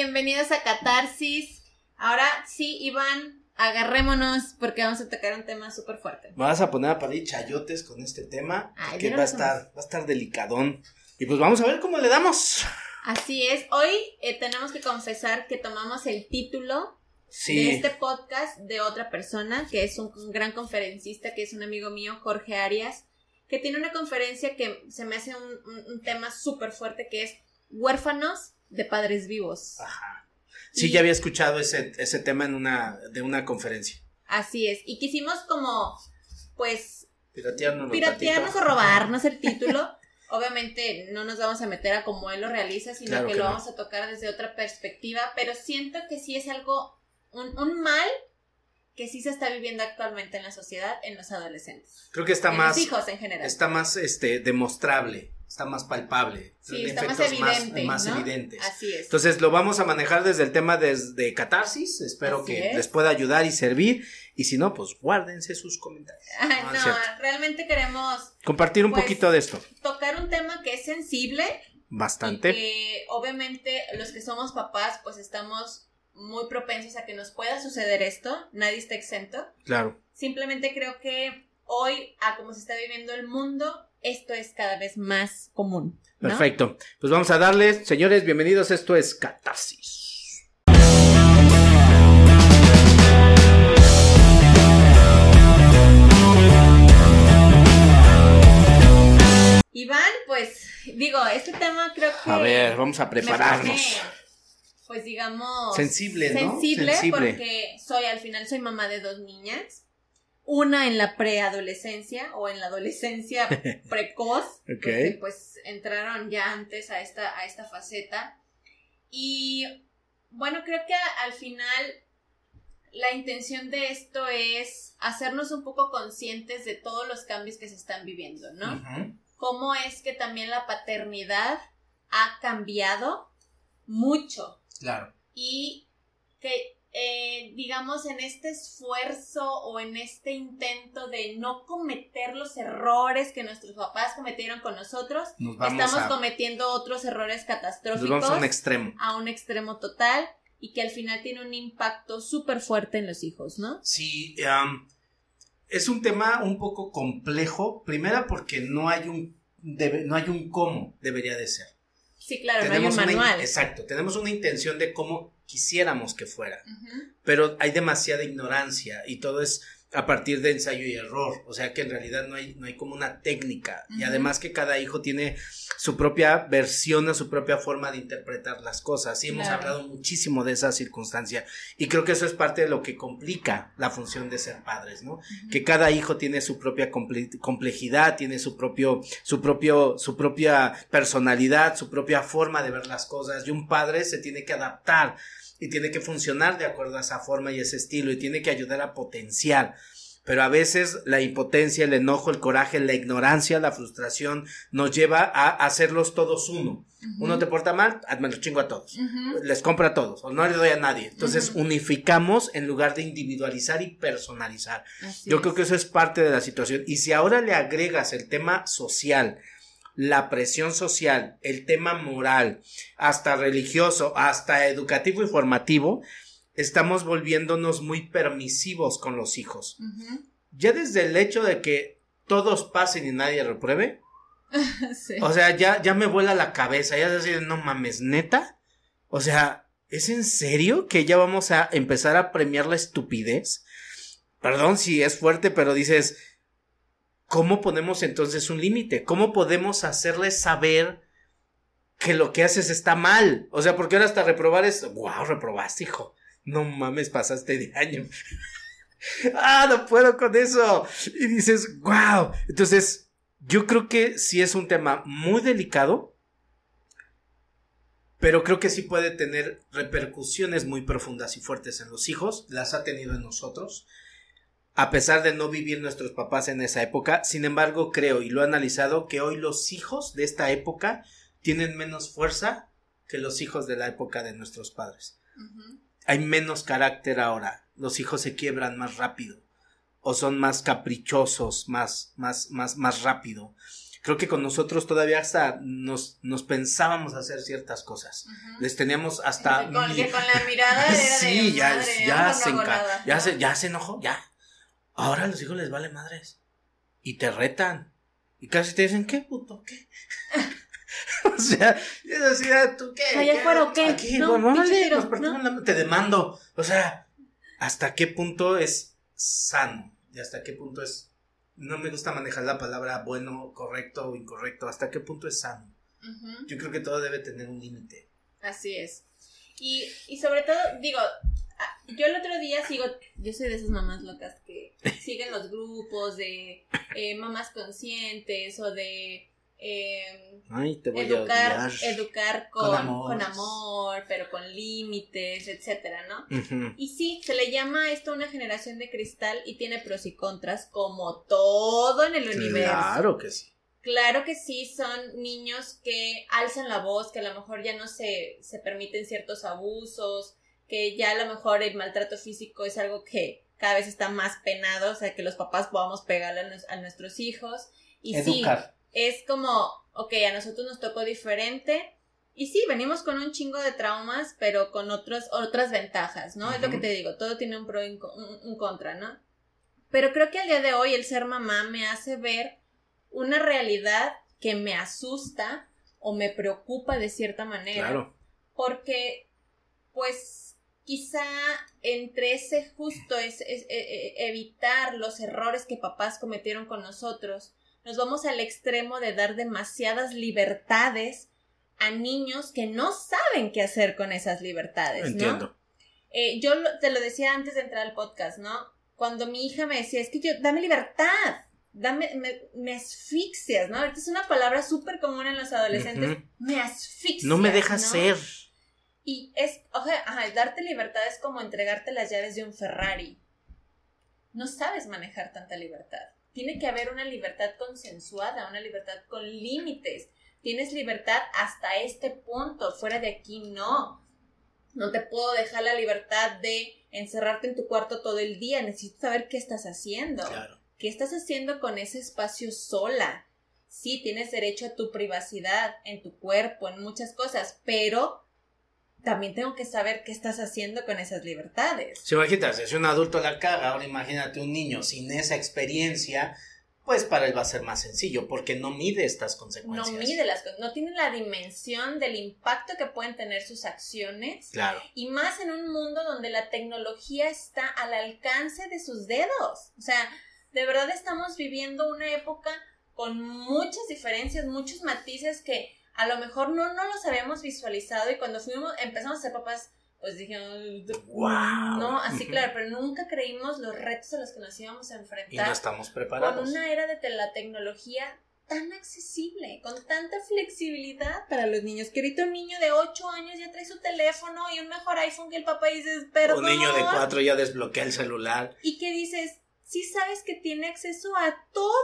Bienvenidos a Catarsis. Ahora sí, Iván, agarrémonos porque vamos a tocar un tema súper fuerte. Vas a poner a parir chayotes con este tema, Ay, que no va a estar, va a estar delicadón. Y pues vamos a ver cómo le damos. Así es. Hoy eh, tenemos que confesar que tomamos el título Sí. de este podcast de otra persona, que es un, un gran conferencista, que es un amigo mío, Jorge Arias, que tiene una conferencia que se me hace un, un- un tema súper fuerte, que es huérfanos de padres vivos. Ajá. Sí, ya había escuchado ese, ese tema en una, de una conferencia. Así es. Y quisimos como, pues, Piratearnos. piratearnos o robarnos el título. Obviamente no nos vamos a meter a como él lo realiza, sino Claro que, que lo no. vamos a tocar desde otra perspectiva, pero siento que sí es algo, un, un mal que sí se está viviendo actualmente en la sociedad, en los adolescentes. Creo que está en más, los hijos en general. está más, este, demostrable, está más palpable. sí, está más efectos evidente. más, ¿no? evidentes. Así es. Entonces lo vamos a manejar desde el tema desde catarsis. Espero Así que es. les pueda ayudar y servir. Y si no, pues guárdense sus comentarios. Ay, no, realmente queremos Compartir un Pues, poquito de esto. tocar un tema que es sensible Bastante. Y que obviamente los que somos papás, pues estamos muy propensos a que nos pueda suceder esto. Nadie está exento. Claro. Simplemente creo que hoy, a como se está viviendo el mundo, esto es cada vez más común. ¿no? Perfecto. Pues vamos a darles, señores, bienvenidos. Esto es Catarsis. Iván, pues digo, este tema creo que. A ver, vamos a prepararnos. Pues digamos. Sensible, ¿no? Sensible, Sensible. porque soy, al final, soy mamá de dos niñas. Una en la preadolescencia o en la adolescencia precoz. Porque, pues entraron ya antes a esta, a esta faceta. Y bueno, creo que a- al final la intención de esto es hacernos un poco conscientes de todos los cambios que se están viviendo, ¿no? Cómo es que también la paternidad ha cambiado mucho Claro. y que eh, digamos en este esfuerzo o en este intento de no cometer los errores que nuestros papás cometieron con nosotros, Nos estamos a, cometiendo otros errores nos catastróficos vamos a un extremo. a un extremo total y que al final tiene un impacto súper fuerte en los hijos, ¿no? Sí, es un tema un poco complejo. Primera porque no hay un debe- no hay un cómo debería de ser. Sí, claro, no hay un una manual. exacto, tenemos una intención de cómo quisiéramos que fuera, pero hay demasiada ignorancia y todo es a partir de ensayo y error, o sea que en realidad no hay, no hay como una técnica. Y además que cada hijo tiene su propia versión, su propia forma de interpretar las cosas. Y hemos Claro. hablado muchísimo de esa circunstancia. Y creo que eso es parte de lo que complica la función de ser padres, ¿no? que cada hijo tiene su propia comple- complejidad, tiene su propio, su propio, su propia personalidad, su propia forma de ver las cosas, y un padre se tiene que adaptar y tiene que funcionar de acuerdo a esa forma y ese estilo, y tiene que ayudar a potenciar. Pero a veces la impotencia, el enojo, el coraje, la ignorancia, la frustración nos lleva a hacerlos todos uno. Uno te porta mal, ah, me lo chingo a todos les compra a todos o no le doy a nadie. Entonces unificamos en lugar de individualizar y personalizar. Así Yo es. creo que eso es parte de la situación. Y si ahora le agregas el tema social, la presión social, el tema moral, hasta religioso, hasta educativo y formativo, estamos volviéndonos muy permisivos con los hijos. Ya desde el hecho de que todos pasen y nadie repruebe, Sí. o sea, ya, ya me vuela la cabeza, ya es así, de, no mames, neta. O sea, ¿es en serio que ya vamos a empezar a premiar la estupidez? Perdón si es fuerte, pero dices, ¿cómo ponemos entonces un límite? ¿Cómo podemos hacerles saber que lo que haces está mal? O sea, porque ahora hasta reprobar es, wow, reprobaste, hijo. No mames, pasaste de año. ah, no puedo con eso. Y dices, wow. Entonces, yo creo que sí es un tema muy delicado, pero creo que sí puede tener repercusiones muy profundas y fuertes en los hijos, las ha tenido en nosotros, a pesar de no vivir nuestros papás en esa época. Sin embargo, creo y lo he analizado que hoy los hijos de esta época tienen menos fuerza que los hijos de la época de nuestros padres. Hay menos carácter ahora, los hijos se quiebran más rápido o son más caprichosos, más, más, más, más rápido. creo que con nosotros todavía hasta nos, nos pensábamos hacer ciertas cosas. Les teníamos hasta... Con, con la mirada era sí, de ya, madre, ya, no, se no hago enca- nada, ya, ¿no? se, ya se enojó, ya. Ahora a los hijos les vale madres. Y te retan. Y casi te dicen, ¿qué puto? ¿Qué? o sea, yo decía, ¿tú qué? ¿Allá ¿Qué? Aquí, No, bueno, nos partimos la- te demando. O sea, ¿hasta qué punto es sano? Y hasta qué punto es. No me gusta manejar la palabra bueno, correcto o incorrecto. ¿Hasta qué punto es sano? Ujú. Yo creo que todo debe tener un límite. Así es. Y, y sobre todo, digo, yo el otro día sigo, yo soy de esas mamás locas que siguen los grupos de eh, mamás conscientes o de eh, Ay, te voy a educar, educar con, Con con amor. pero con límites, etcétera, ¿no? Y sí, se le llama esto una generación de cristal y tiene pros y contras, como todo en el universo. Claro que sí. Claro que sí, son niños que alzan la voz, que a lo mejor ya no se, se permiten ciertos abusos, que ya a lo mejor el maltrato físico es algo que cada vez está más penado, o sea, que los papás podamos pegarle a, nos- a nuestros hijos. Y Educar. sí, es como, ok, a nosotros nos tocó diferente. Y sí, venimos con un chingo de traumas, pero con otros, otras ventajas, ¿no? Es lo que te digo, todo tiene un pro y un- un contra, ¿no? Pero creo que al día de hoy el ser mamá me hace ver una realidad que me asusta o me preocupa de cierta manera. Claro. Porque, pues, quizá entre ese justo es, es- e- e- evitar los errores que papás cometieron con nosotros, nos vamos al extremo de dar demasiadas libertades a niños que no saben qué hacer con esas libertades, ¿no? Entiendo. Eh, yo lo- te lo decía antes de entrar al podcast, ¿no? Cuando mi hija me decía, es que yo, dame libertad, dame, me, me asfixias, ¿no? Ahorita es una palabra súper común en los adolescentes, me asfixias. No me dejas ¿no? ser. Y es, o sea, ajá, darte libertad es como entregarte las llaves de un Ferrari. No sabes manejar tanta libertad. Tiene que haber una libertad consensuada, una libertad con límites. Tienes libertad hasta este punto, fuera de aquí no. No te puedo dejar la libertad de encerrarte en tu cuarto todo el día. Necesito saber qué estás haciendo. Claro. ¿Qué estás haciendo con ese espacio sola? Sí, tienes derecho a tu privacidad, en tu cuerpo, en muchas cosas, pero también tengo que saber qué estás haciendo con esas libertades. Si imagínate, si un adulto la caga, ahora imagínate un niño sin esa experiencia, pues para él va a ser más sencillo, porque no mide estas No consecuencias. mide las cosas, no tiene la dimensión del impacto que pueden tener sus acciones Claro. y más en un mundo donde la tecnología está al alcance de sus dedos. O sea, de verdad estamos viviendo una época con muchas diferencias, muchos matices que a lo mejor no, no los habíamos visualizado y cuando fuimos, empezamos a ser papás, pues dijimos, Wow. no, así claro, pero nunca creímos los retos a los que nos íbamos a Y no enfrentar estamos con preparados. una era de la tecnología tan accesible, con tanta flexibilidad para los niños. Que ahorita un niño de 8 años ya trae su teléfono y un mejor iPhone que el papá y dices, perdón. Un niño de cuatro ya desbloquea el celular. Y que dices, sí sabes que tiene acceso a todo,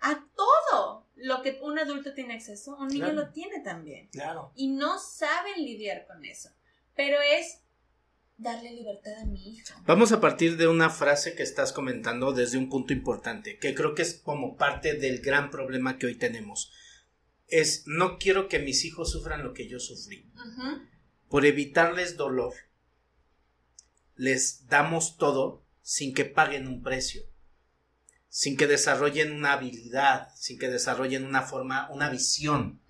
a todo lo que un adulto tiene acceso, un niño Claro. lo tiene también. Claro. Y no saben lidiar con eso. Pero es darle libertad a mi hijo. Vamos a partir de una frase que estás comentando desde un punto importante, que creo que es como parte del gran problema que hoy tenemos. Es, no quiero que mis hijos sufran lo que yo sufrí. Por evitarles dolor, les damos todo sin que paguen un precio, sin que desarrollen una habilidad, sin que desarrollen una forma, una visión.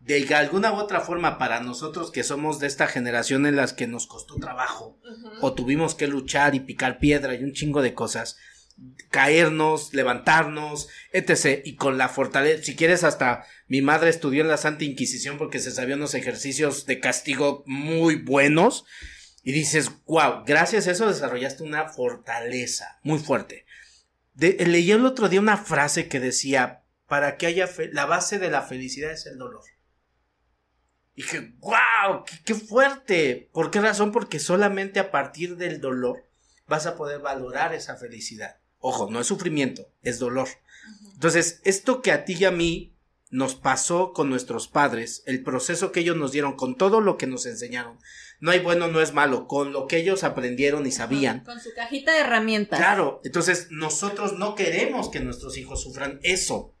De alguna u otra forma, para nosotros que somos de esta generación en las que nos costó trabajo, o tuvimos que luchar y picar piedra y un chingo de cosas, caernos, levantarnos, etc. Y con la fortaleza, si quieres hasta mi madre estudió en la Santa Inquisición porque se sabían unos ejercicios de castigo muy buenos. Y dices, wow, gracias a eso desarrollaste una fortaleza muy fuerte. De- leí el otro día una frase que decía, para que haya fe- la base de la felicidad es el dolor. Y dije, wow, qué, qué fuerte. ¿Por qué razón? Porque solamente a partir del dolor vas a poder valorar esa felicidad. Ojo, no es sufrimiento, es dolor. Entonces, esto que a ti y a mí nos pasó con nuestros padres, el proceso que ellos nos dieron, con todo lo que nos enseñaron, no hay bueno, no es malo, con lo que ellos aprendieron y sabían. Con su cajita de herramientas. Claro, entonces nosotros no queremos que nuestros hijos sufran eso.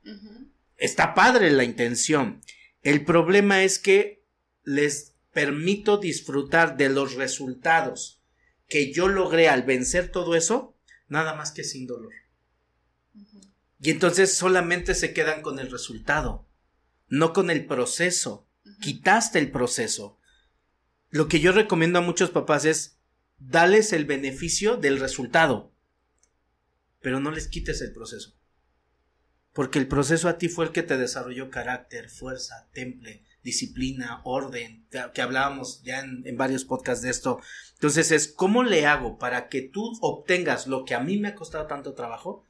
Está padre la intención. El problema es que les permito disfrutar de los resultados que yo logré al vencer todo eso, nada más que sin dolor. Y entonces solamente se quedan con el resultado, no con el proceso. Quitaste el proceso. Lo que yo recomiendo a muchos papás es dales el beneficio del resultado, pero no les quites el proceso. Porque el proceso a ti fue el que te desarrolló carácter, fuerza, temple, disciplina, orden, que hablábamos ya en, varios podcasts de esto. Entonces es, ¿cómo le hago para que tú obtengas lo que a mí me ha costado tanto trabajo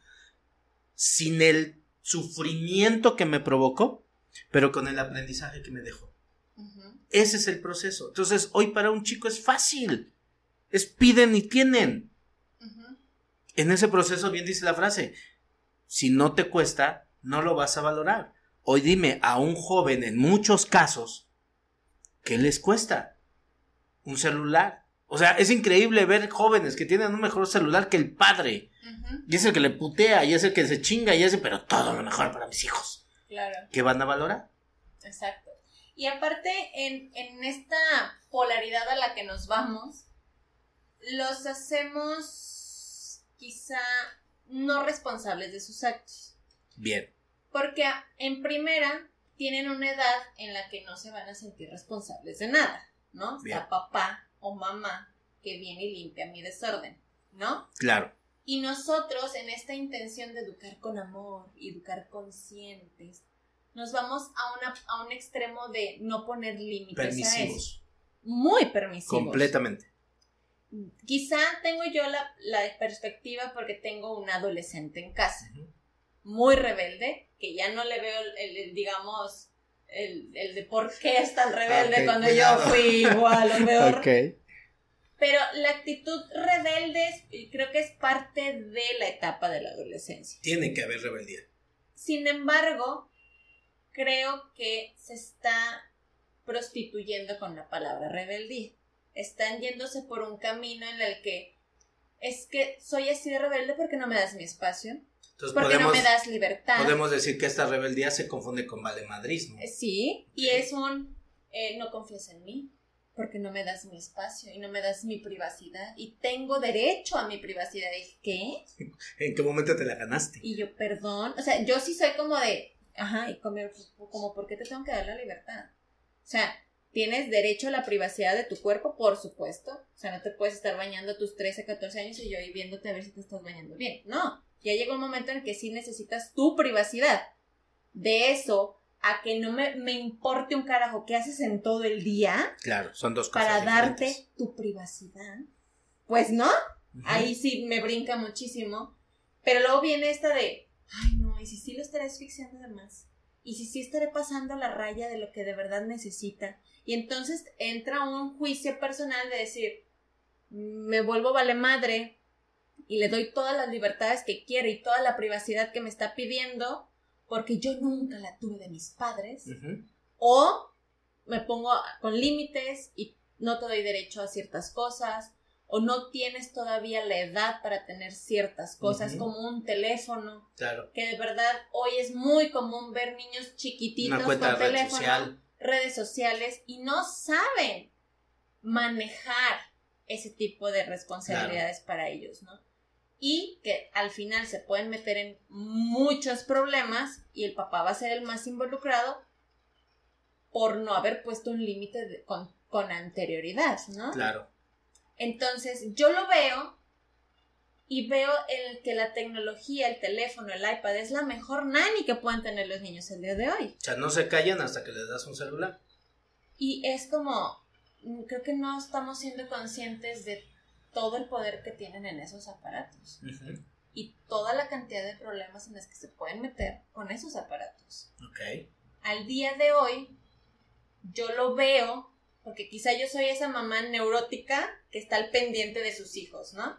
sin el sufrimiento que me provocó, pero con el aprendizaje que me dejó? Ese es el proceso. Entonces, hoy para un chico es fácil. Es piden y tienen. En ese proceso, bien dice la frase, si no te cuesta, no lo vas a valorar. Hoy dime a un joven en muchos casos, ¿qué les cuesta? Un celular. O sea, es increíble ver jóvenes que tienen un mejor celular que el padre. Y es el que le putea, y es el que se chinga, y es el, pero todo lo mejor para mis hijos. Claro. ¿Qué van a valorar? Exacto. Y aparte, en, en esta polaridad a la que nos vamos, los hacemos quizá no responsables de sus actos. Bien. Porque en primera tienen una edad en la que no se van a sentir responsables de nada, ¿no? Bien. Está papá o mamá que viene y limpia mi desorden, ¿no? Claro. Y nosotros, en esta intención de educar con amor, educar conscientes, nos vamos a, una, a un extremo de no poner límites. Permisivos. Muy permisivos. Completamente. Quizá tengo yo la, la perspectiva porque tengo un adolescente en casa, muy rebelde, que ya no le veo el, el- el, digamos, el, el de por qué es tan rebelde cuando cuidado. yo fui igual o peor. Pero la actitud rebelde es- creo que es parte de la etapa de la adolescencia. Tiene que haber rebeldía. Sin embargo, creo que se está prostituyendo con la palabra rebeldía. Están yéndose por un camino en el que es que soy así de rebelde porque no me das mi espacio, Entonces porque no me das libertad. podemos decir que esta rebeldía se confunde con valemadrismo. Eh, Sí, y es un eh, no confías en mí porque no me das mi espacio y no me das mi privacidad y tengo derecho a mi privacidad. ¿Y qué? ¿En qué momento te la ganaste? Y yo, perdón, o sea, yo sí soy como de, ajá, y como, como ¿por qué te tengo que dar la libertad? O sea, tienes derecho a la privacidad de tu cuerpo, por supuesto. O sea, no te puedes estar bañando a tus 13, 14 años y yo ahí viéndote a ver si te estás bañando bien. No, ya llega un momento en el que sí necesitas tu privacidad. De eso a que no me, me importe un carajo qué haces en todo el día Claro, son dos cosas para darte diferentes. tu privacidad. Pues no. Ahí sí me brinca muchísimo. Pero luego viene esta de, ay no, y si sí lo estaré asfixiando de más. Y si sí estaré pasando la raya de lo que de verdad necesita. Y entonces entra un juicio personal de decir, me vuelvo vale madre y le doy todas las libertades que quiere y toda la privacidad que me está pidiendo porque yo nunca la tuve de mis padres. O me pongo con límites y no te doy derecho a ciertas cosas. O no tienes todavía la edad para tener ciertas cosas, como un teléfono, Claro. que de verdad hoy es muy común ver niños chiquititos con red teléfono, social. redes sociales y no saben manejar ese tipo de responsabilidades para ellos, ¿no? Y que al final se pueden meter en muchos problemas y el papá va a ser el más involucrado por no haber puesto un límite con, con anterioridad, ¿no? Claro. Entonces, yo lo veo y veo el que la tecnología, el teléfono, el iPad es la mejor nani que pueden tener los niños el día de hoy. O sea, no se callan hasta que les das un celular. Y es como, mm, creo que no estamos siendo conscientes de todo el poder que tienen en esos aparatos y toda la cantidad de problemas en los que se pueden meter con esos aparatos. Ok. Al día de hoy, yo lo veo, porque quizá yo soy esa mamá neurótica que está al pendiente de sus hijos, ¿no?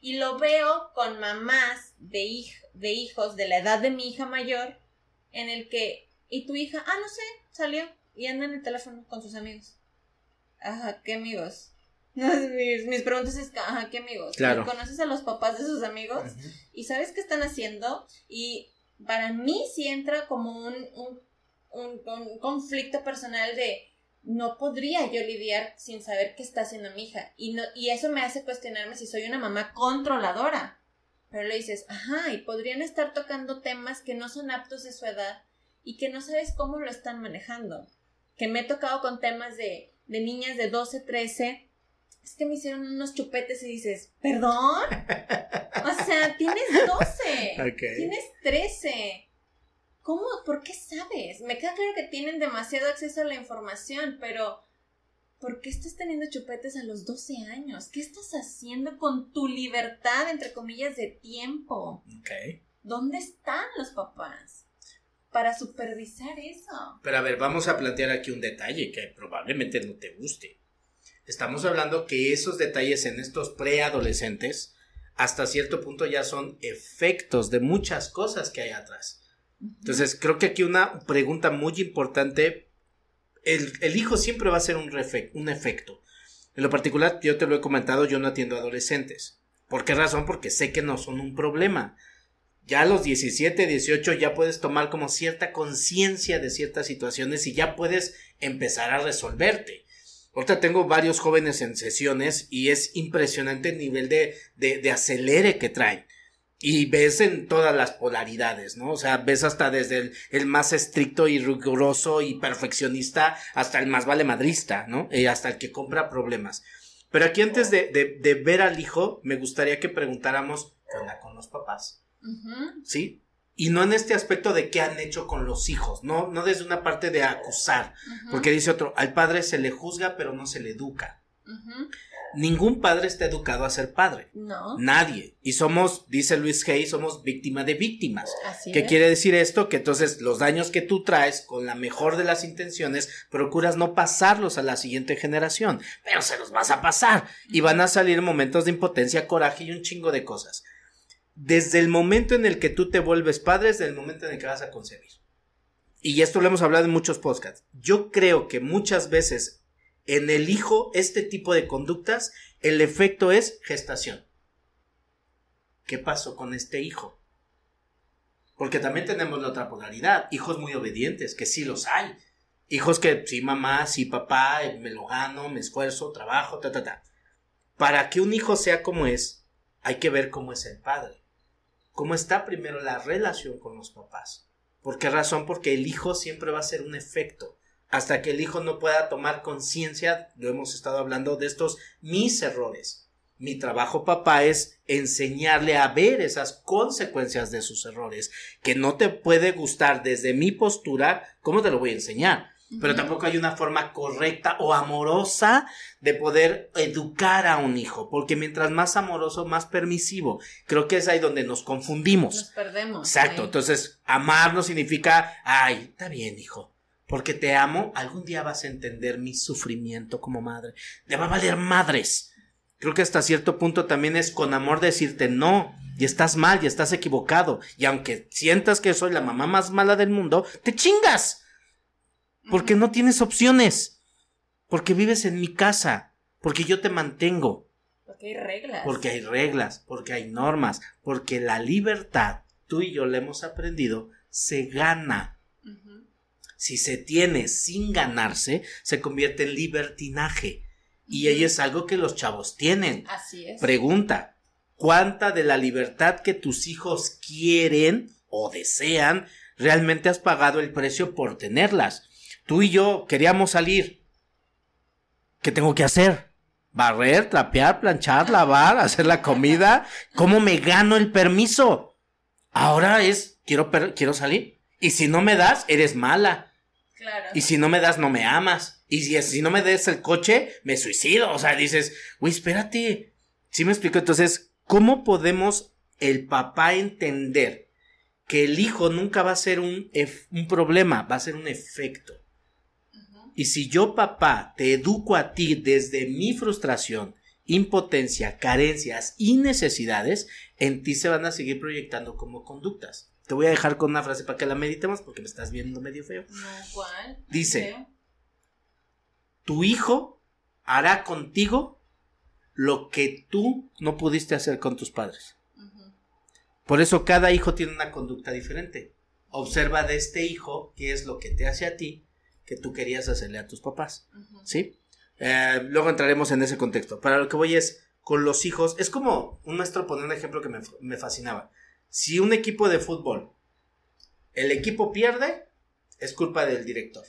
Y lo veo con mamás de, hij- de hijos de la edad de mi hija mayor, en el que, ¿y tu hija? Ah, no sé, salió y anda en el teléfono con sus amigos. Ajá, ¿qué amigos? mis, mis preguntas es, ajá, ¿qué amigos? Claro. ¿Conoces a los papás de sus amigos? Y sabes qué están haciendo y para mí sí entra como un, un, un conflicto personal de no podría yo lidiar sin saber qué está haciendo mi hija. Y, no, y eso me hace cuestionarme si soy una mamá controladora. Pero le dices, ajá, y podrían estar tocando temas que no son aptos de su edad y que no sabes cómo lo están manejando. Que me he tocado con temas de, de niñas de 12, 13. Es que me hicieron unos chupetes y dices, ¿perdón? O sea, tienes 12. Tienes 13. ¿Cómo? ¿Por qué sabes? Me queda claro que tienen demasiado acceso a la información, pero ¿por qué estás teniendo chupetes a los 12 años? ¿Qué estás haciendo con tu libertad, entre comillas, de tiempo? ¿Dónde están los papás? Para supervisar eso. Pero a ver, vamos a plantear aquí un detalle que probablemente no te guste. Estamos hablando que esos detalles en estos preadolescentes hasta cierto punto ya son efectos de muchas cosas que hay atrás. Entonces, creo que aquí una pregunta muy importante, el, hijo siempre va a ser un, un efecto. En lo particular, yo te lo he comentado, yo no atiendo adolescentes. ¿Por qué razón? Porque sé que no son un problema. Ya a los 17, 18 ya puedes tomar como cierta conciencia de ciertas situaciones y ya puedes empezar a resolverte. Ahorita tengo varios jóvenes en sesiones y es impresionante el nivel de, de, de acelere que traen y ves en todas las polaridades, ¿no? O sea, ves hasta desde el, más estricto y riguroso y perfeccionista hasta el más vale madrista, ¿no? Y hasta el que compra problemas. Pero aquí antes de, de, ver al hijo, me gustaría que preguntáramos qué onda con los papás. ¿Sí? Y no en este aspecto de qué han hecho con los hijos, no, no desde una parte de acusar, porque dice otro, al padre se le juzga pero no se le educa. Ningún padre está educado a ser padre. No. Nadie. Y somos, dice Luis Hay, somos víctima de víctimas. Así ¿Qué quiere decir esto? Que entonces los daños que tú traes con la mejor de las intenciones, procuras no pasarlos a la siguiente generación. Pero se los vas a pasar. Y van a salir momentos de impotencia, coraje y un chingo de cosas. Desde el momento en el que tú te vuelves padre, desde el momento en el que vas a concebir. Y esto lo hemos hablado en muchos podcasts. Yo creo que muchas veces en el hijo este tipo de conductas, el efecto es gestación. ¿Qué pasó con este hijo? Porque también tenemos la otra polaridad, hijos muy obedientes, que sí los hay. Hijos que sí mamá, sí papá, me lo gano, me esfuerzo, trabajo, ta, ta, ta. Para que un hijo sea como es, hay que ver cómo es el padre. Cómo está primero la relación con los papás. ¿Por qué razón? Porque el hijo siempre va a ser un efecto hasta que el hijo no pueda tomar conciencia, lo hemos estado hablando de estos mis errores. Mi trabajo, papá, es enseñarle a ver esas consecuencias de sus errores, que no te puede gustar desde mi postura, ¿cómo te lo voy a enseñar? Pero tampoco hay una forma correcta o amorosa de poder educar a un hijo, porque mientras más amoroso, más permisivo. Creo que es ahí donde nos confundimos. Nos perdemos. Exacto. Entonces, amar no significa, ay, está bien, hijo porque te amo, algún día vas a entender mi sufrimiento como madre. Te va a valer madres. Creo que hasta cierto punto también es con amor decirte no, y estás mal, y estás equivocado. Y aunque sientas que soy la mamá más mala del mundo, te chingas. Porque no tienes opciones. Porque vives en mi casa. Porque yo te mantengo. Porque hay reglas. Porque hay reglas, porque hay normas, porque la libertad, tú y yo la hemos aprendido, se gana si se tiene sin ganarse, se convierte en libertinaje. Y ello es algo que los chavos tienen. Así es. Pregunta, ¿cuánta de la libertad que tus hijos quieren o desean realmente has pagado el precio por tenerlas? Tú y yo queríamos salir. ¿Qué tengo que hacer? Barrer, trapear, planchar, lavar, hacer la comida. ¿Cómo me gano el permiso? Ahora es, quiero, quiero salir. Y si no me das, eres mala. Y si no me das, no me amas. Y si, si no me des el coche, me suicido. O sea, dices, güey, espérate. ¿Sí me explico? Entonces, ¿cómo podemos el papá entender que el hijo nunca va a ser un, un problema, va a ser un efecto? Y si yo, papá, te educo a ti desde mi frustración, impotencia, carencias y necesidades, en ti se van a seguir proyectando como conductas. Te voy a dejar con una frase para que la meditemos porque me estás viendo medio feo. No, ¿cuál? Dice, tu hijo hará contigo lo que tú no pudiste hacer con tus padres. Por eso cada hijo tiene una conducta diferente. Observa de este hijo qué es lo que te hace a ti que tú querías hacerle a tus papás. ¿Sí? Eh, luego entraremos en ese contexto. Para lo que voy es, con los hijos, es como un maestro pone un ejemplo que me, me fascinaba. Si un equipo de fútbol, el equipo pierde, es culpa del director.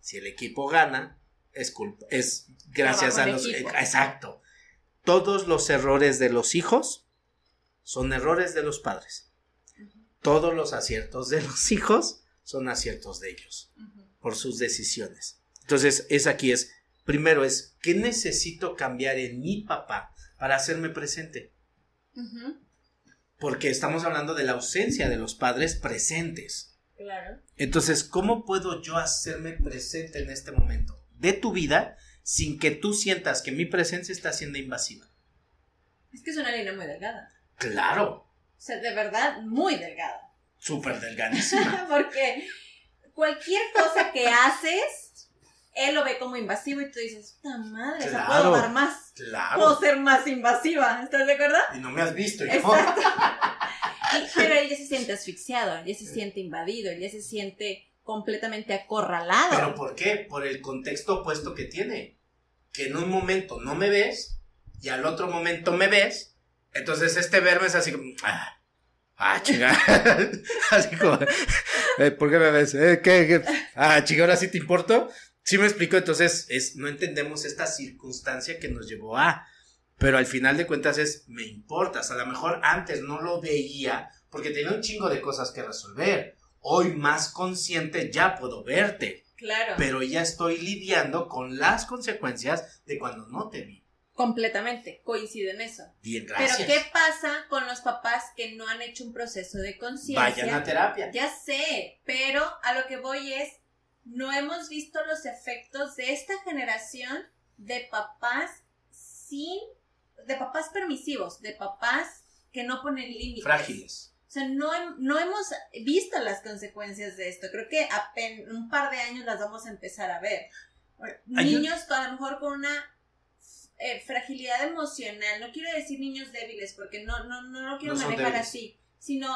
Si el equipo gana, es culpa, es gracias a los, exacto. Todos los errores de los hijos son errores de los padres. Todos los aciertos de los hijos son aciertos de ellos por sus decisiones. Entonces, es aquí es primero es qué necesito cambiar en mi papá para hacerme presente. Porque estamos hablando de la ausencia de los padres presentes. Claro. Entonces, ¿cómo puedo yo hacerme presente en este momento de tu vida sin que tú sientas que mi presencia está siendo invasiva? Es que es una línea muy delgada. Claro. O sea, de verdad, muy delgada. Súper delgadísima. Porque cualquier cosa que haces, él lo ve como invasivo y tú dices, puta madre, claro, puedo dar más. Claro. Puedo ser más invasiva, ¿estás de acuerdo? Y no me has visto, Exacto. pero él ya se siente asfixiado, ya se siente invadido, él ya se siente completamente acorralado. ¿Pero por qué? Por el contexto opuesto que tiene. Que en un momento no me ves y al otro momento me ves. Entonces este verme es así como... Ah, ah chica. así como... Eh, ¿Por qué me ves? Eh, ¿qué, qué? Ah, chica, ahora sí te importo. Sí me explico, entonces es, no entendemos esta circunstancia que nos llevó a pero al final de cuentas es, me importas. A lo mejor antes no lo veía porque tenía un chingo de cosas que resolver. Hoy más consciente ya puedo verte. Claro. Pero ya estoy lidiando con las consecuencias de cuando no te vi. Completamente, coincido en eso. Bien, gracias. Pero ¿qué pasa con los papás que no han hecho un proceso de conciencia? Vayan a terapia. Ya sé, pero a lo que voy es, no hemos visto los efectos de esta generación de papás sin de papás permisivos, de papás que no ponen límites. Frágiles. O sea, no, no hemos visto las consecuencias de esto. Creo que en un par de años las vamos a empezar a ver. Niños a lo mejor con una eh, fragilidad emocional, no quiero decir niños débiles porque no, no, no lo quiero manejar así, sino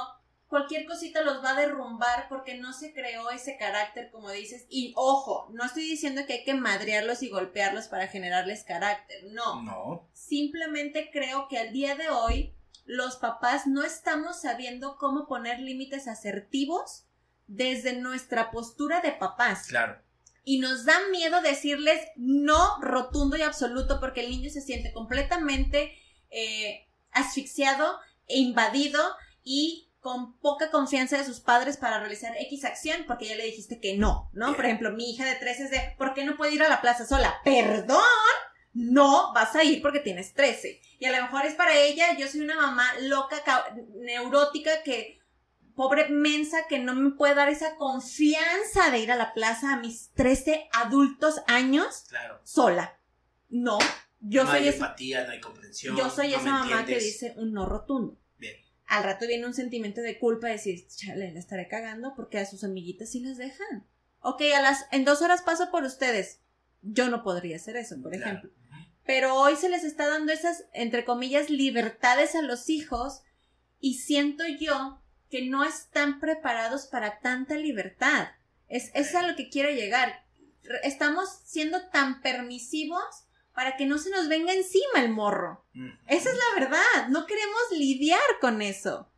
cualquier cosita los va a derrumbar porque no se creó ese carácter, como dices. Y ojo, no estoy diciendo que hay que madrearlos y golpearlos para generarles carácter, no. No. Simplemente creo que al día de hoy los papás no estamos sabiendo cómo poner límites asertivos desde nuestra postura de papás. Claro. Y nos da miedo decirles no rotundo y absoluto porque el niño se siente completamente eh, asfixiado e invadido y con poca confianza de sus padres para realizar X acción porque ya le dijiste que no, ¿no? Por ejemplo, mi hija de tres es de, ¿por qué no puede ir a la plaza sola? Perdón, no vas a ir porque tienes 13. Y a lo mejor es para ella, yo soy una mamá loca, neurótica, que pobre mensa que no me puede dar esa confianza de ir a la plaza a mis 13 adultos años claro. sola. No, yo no soy hay empatía, no hay comprensión. Yo soy esa mamá que dice un no rotundo al rato viene un sentimiento de culpa de decir, chale, le estaré cagando porque a sus amiguitas sí las dejan. Ok, a las, en dos horas paso por ustedes. Yo no podría hacer eso, por ejemplo. Pero hoy se les está dando esas, entre comillas, libertades a los hijos y siento yo que no están preparados para tanta libertad. Es, es a lo que quiero llegar. Estamos siendo tan permisivos para que no se nos venga encima el morro. Esa es la verdad, no queremos lidiar con eso.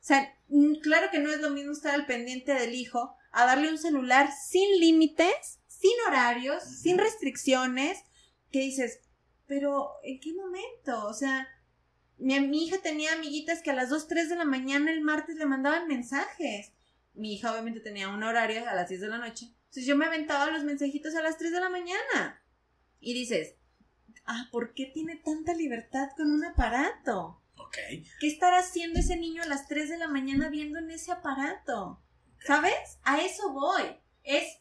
O sea, claro que no es lo mismo estar al pendiente del hijo a darle un celular sin límites, sin horarios, sin restricciones, que dices, pero ¿en qué momento? O sea, mi, mi, hija tenía amiguitas que a las 2, 3 de la mañana el martes le mandaban mensajes. Mi hija obviamente tenía un horario a las 10 de la noche. Entonces yo me aventaba los mensajitos a las 3 de la mañana. Y dices, ah, ¿por qué tiene tanta libertad con un aparato? Ok. ¿Qué estará haciendo ese niño a las 3 de la mañana viendo en ese aparato? ¿Sabes? A eso voy. Es,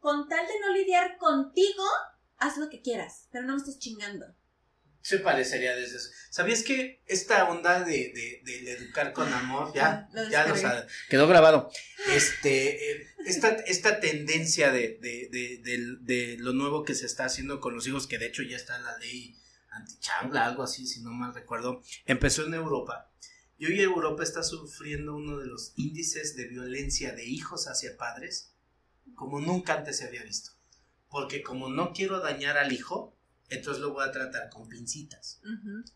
con tal de no lidiar contigo, haz lo que quieras, pero no me estés chingando se parecería desde eso. ¿Sabías que esta onda de, de, educar con amor, ya, ya lo quedó grabado, este, eh, esta, esta tendencia de, de, lo nuevo que se está haciendo con los hijos, que de hecho ya está la ley antichambla, algo así, si no mal recuerdo, empezó en Europa. Y hoy Europa está sufriendo uno de los índices de violencia de hijos hacia padres como nunca antes se había visto. Porque como no quiero dañar al hijo, entonces lo voy a tratar con pincitas.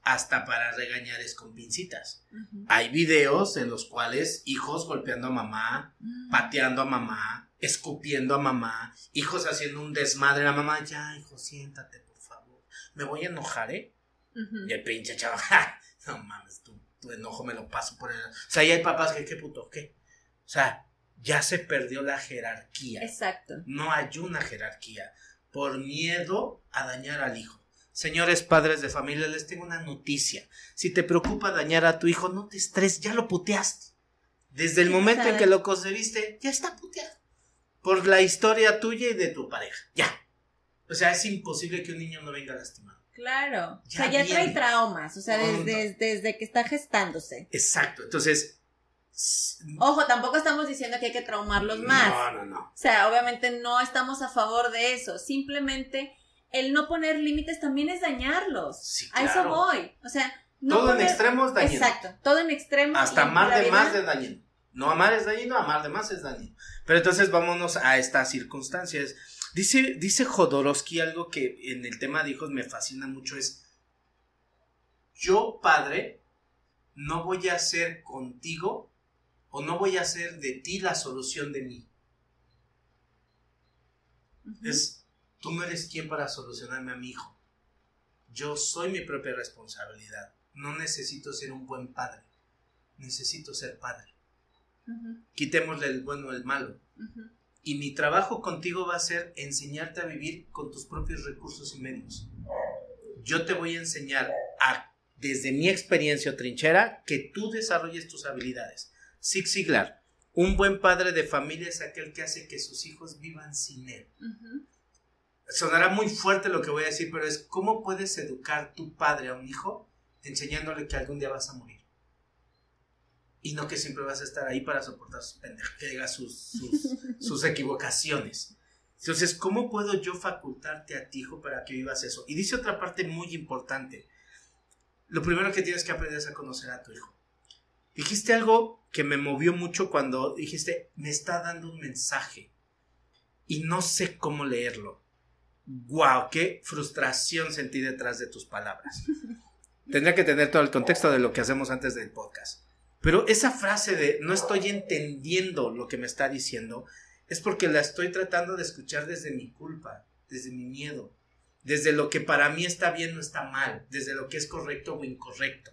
Hasta para regañar es con pincitas. Hay videos en los cuales hijos golpeando a mamá, mm. pateando a mamá, escupiendo a mamá, hijos haciendo un desmadre a mamá, ya hijo, siéntate, por favor. Me voy a enojar, ¿eh? Y el pinche chaval, no mames, tu, tu, enojo me lo paso por el... O sea, y hay papás que, ¿qué puto? ¿Qué? O sea, ya se perdió la jerarquía. Exacto. No hay una jerarquía por miedo a dañar al hijo. Señores padres de familia, les tengo una noticia. Si te preocupa dañar a tu hijo, no te estreses, ya lo puteaste. Desde el momento en que lo concebiste, ya está puteado. Por la historia tuya y de tu pareja. Ya. O sea, es imposible que un niño no venga lastimado. Claro. o sea, ya trae traumas. O sea, desde, desde que está gestándose. Exacto. Entonces, Ojo, tampoco estamos diciendo que hay que traumarlos más. No, no, no. O sea, obviamente no estamos a favor de eso. Simplemente el no poner límites también es dañarlos. Sí, A eso voy. O sea, no todo en extremos dañino. Exacto, todo en extremos. Hasta amar de más es dañino. No amar es dañino, amar de más es dañino. Pero entonces vámonos a estas circunstancias. Dice, dice Jodorowsky algo que en el tema de hijos me fascina mucho es yo padre no voy a ser contigo o no voy a hacer de ti la solución de mí. Es, tú no eres quien para solucionarme a mi hijo. Yo soy mi propia responsabilidad. No necesito ser un buen padre. Necesito ser padre. Quitémosle el bueno o el malo. Y mi trabajo contigo va a ser enseñarte a vivir con tus propios recursos y medios. Yo te voy a enseñar a, desde mi experiencia o trinchera, que tú desarrolles tus habilidades Zig Ziglar, un buen padre de familia es aquel que hace que sus hijos vivan sin él. Sonará muy fuerte lo que voy a decir, pero es cómo puedes educar tu padre a un hijo enseñándole que algún día vas a morir. Y no que siempre vas a estar ahí para soportar sus pendejas, sus, sus, sus equivocaciones. Entonces, ¿cómo puedo yo facultarte a ti, hijo, para que vivas eso? Y dice otra parte muy importante. Lo primero que tienes que aprender es a conocer a tu hijo. Dijiste algo que me movió mucho cuando dijiste, me está dando un mensaje y no sé cómo leerlo. ¡Wow! ¡Qué frustración sentí detrás de tus palabras! Tendría que tener todo el contexto de lo que hacemos antes del podcast. Pero esa frase de no estoy entendiendo lo que me está diciendo es porque la estoy tratando de escuchar desde mi culpa, desde mi miedo, desde lo que para mí está bien o está mal, desde lo que es correcto o incorrecto.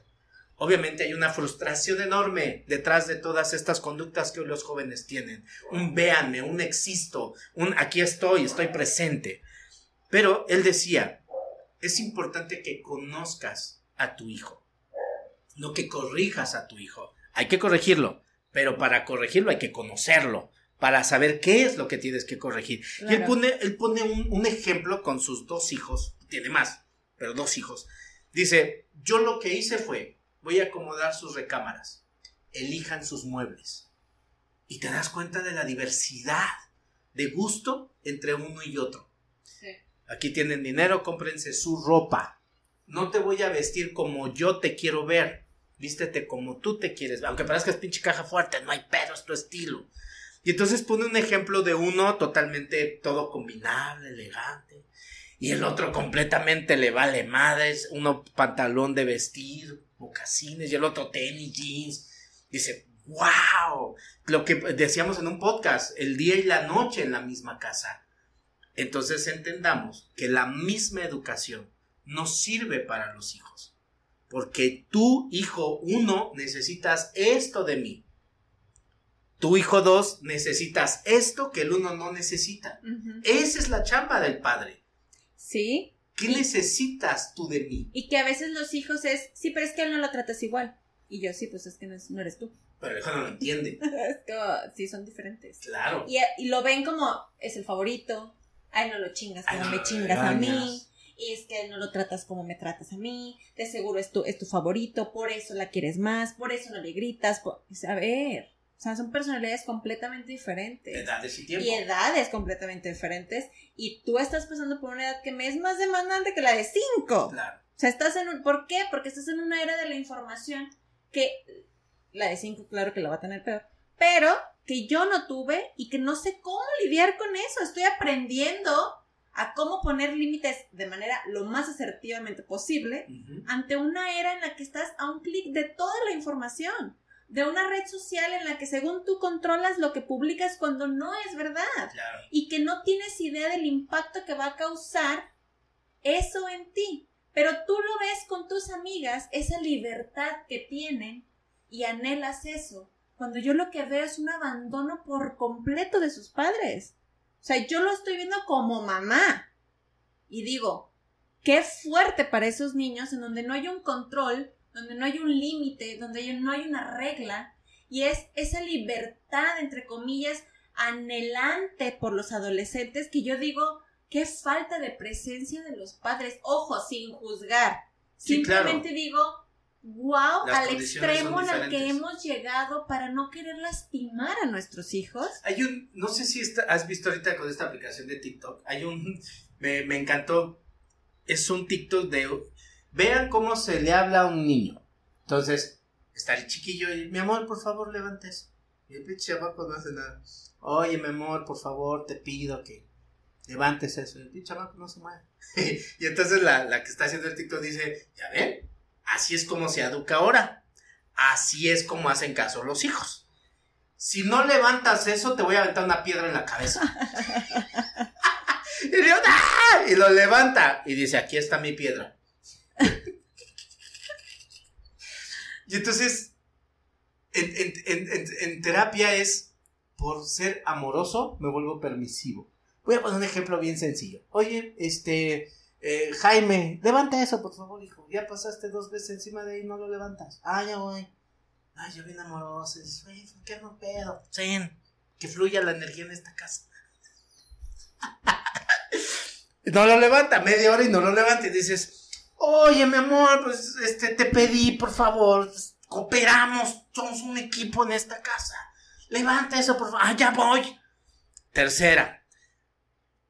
Obviamente hay una frustración enorme detrás de todas estas conductas que los jóvenes tienen. Un véanme, un existo, un aquí estoy, estoy presente. Pero él decía, es importante que conozcas a tu hijo, no que corrijas a tu hijo. Hay que corregirlo, pero para corregirlo hay que conocerlo, para saber qué es lo que tienes que corregir. Y él pone, él pone un, un ejemplo con sus dos hijos, tiene más, pero dos hijos. Dice, yo lo que hice fue, voy a acomodar sus recámaras, elijan sus muebles. Y te das cuenta de la diversidad de gusto entre uno y otro. Aquí tienen dinero, cómprense su ropa. No te voy a vestir como yo te quiero ver. Vístete como tú te quieres ver. Aunque parezcas pinche caja fuerte, no hay pedo, es tu estilo. Y entonces pone un ejemplo de uno totalmente todo combinable, elegante. Y el otro completamente le vale madres, uno pantalón de vestir, mocasines y el otro tenis, jeans. Dice, wow, lo que decíamos en un podcast, el día y la noche en la misma casa. Entonces entendamos que la misma educación no sirve para los hijos. Porque tu hijo uno necesitas esto de mí. Tu hijo dos necesitas esto que el uno no necesita. Esa es la chamba del padre. Sí. ¿Qué necesitas tú de mí? Y que a veces los hijos es, sí, pero es que él no lo tratas igual. Y yo, sí, pues es que no, eres tú. Pero el hijo no lo entiende. es que, sí, son diferentes. Claro. Y, lo ven como, es el favorito, a él no lo chingas como me chingas a mí. Y es que él no lo tratas como me tratas a mí. De seguro es tu, es tu favorito, por eso la quieres más, por eso no le gritas. Por... A ver, o sea, son personalidades completamente diferentes. Edades y tiempo. Y edades completamente diferentes. Y tú estás pasando por una edad que me es más demandante que la de cinco. Claro. O sea, estás en un... ¿Por qué? Porque estás en una era de la información que La de cinco, claro que la va a tener peor. Pero que yo no tuve y que no sé cómo lidiar con eso. Estoy aprendiendo a cómo poner límites de manera lo más asertivamente posible ante una era en la que estás a un clic de toda la información, de una red social en la que según tú controlas lo que publicas cuando no es verdad Claro. y que no tienes idea del impacto que va a causar eso en ti. Pero tú lo ves con tus amigas, esa libertad que tienen y anhelas eso, cuando yo lo que veo es un abandono por completo de sus padres. O sea, yo lo estoy viendo como mamá. Y digo, qué fuerte para esos niños en donde no hay un control, donde no hay un límite, donde no hay una regla, y es esa libertad, entre comillas, anhelante por los adolescentes que yo digo, qué falta de presencia de los padres. Ojo, sin juzgar. Sí, claro. Simplemente digo, wow, Las al extremo el que hemos llegado para no querer lastimar a nuestros hijos. Hay un, no sé si has visto ahorita con esta aplicación de TikTok, hay un, me, me encantó, es un TikTok de, vean cómo se le habla a un niño. Entonces, está el chiquillo y, mi amor, por favor, levantes. Y el pinche chamaco no hace nada. Oye, mi amor, por favor, te pido que levantes eso. Y el pinche no se mueve. y entonces la, la que está haciendo el TikTok dice, ya ven, así es como se educa ahora. Así es como hacen caso los hijos. Si no levantas eso, te voy a aventar una piedra en la cabeza. ¡ah! y lo levanta y dice, aquí está mi piedra. Y entonces, en, en- en- en- terapia es, por ser amoroso, me vuelvo permisivo. Voy a poner un ejemplo bien sencillo. Oye, este, eh, Jaime, levanta eso, por favor, hijo. Ya pasaste dos veces encima de ahí, no lo levantas. Ah, ya voy. Ay, yo bien amoroso. Dices, "Güey, ¿por qué no pedo? Que fluya la energía en esta casa. no lo levanta, media hora y no lo levanta. Y dices, oye, mi amor, pues este, te pedí, por favor, cooperamos, somos un equipo en esta casa. Levanta eso, por favor. Ah, ya voy. Tercera,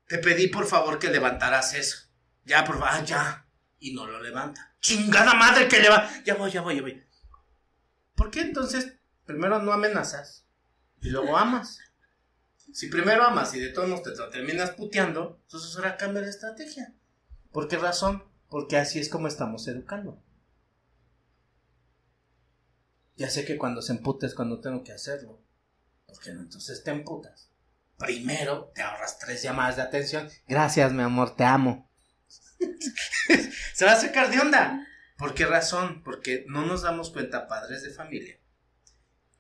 te pedí, por favor, que levantaras eso. Ya, por favor, ah, ya. Y no lo levanta. Chingada madre que le va. Ya voy, ya voy, ya voy. ¿Por qué entonces primero no amenazas y luego amas? Si primero amas y de todos modos te terminas puteando, entonces ahora cambia la estrategia. ¿Por qué razón? Porque así es como estamos educando. Ya sé que cuando se emputa es cuando tengo que hacerlo. Porque entonces te emputas. Primero te ahorras tres llamadas de atención. Gracias, mi amor, te amo. se va a sacar de onda. ¿Por qué razón? Porque no nos damos cuenta, padres de familia,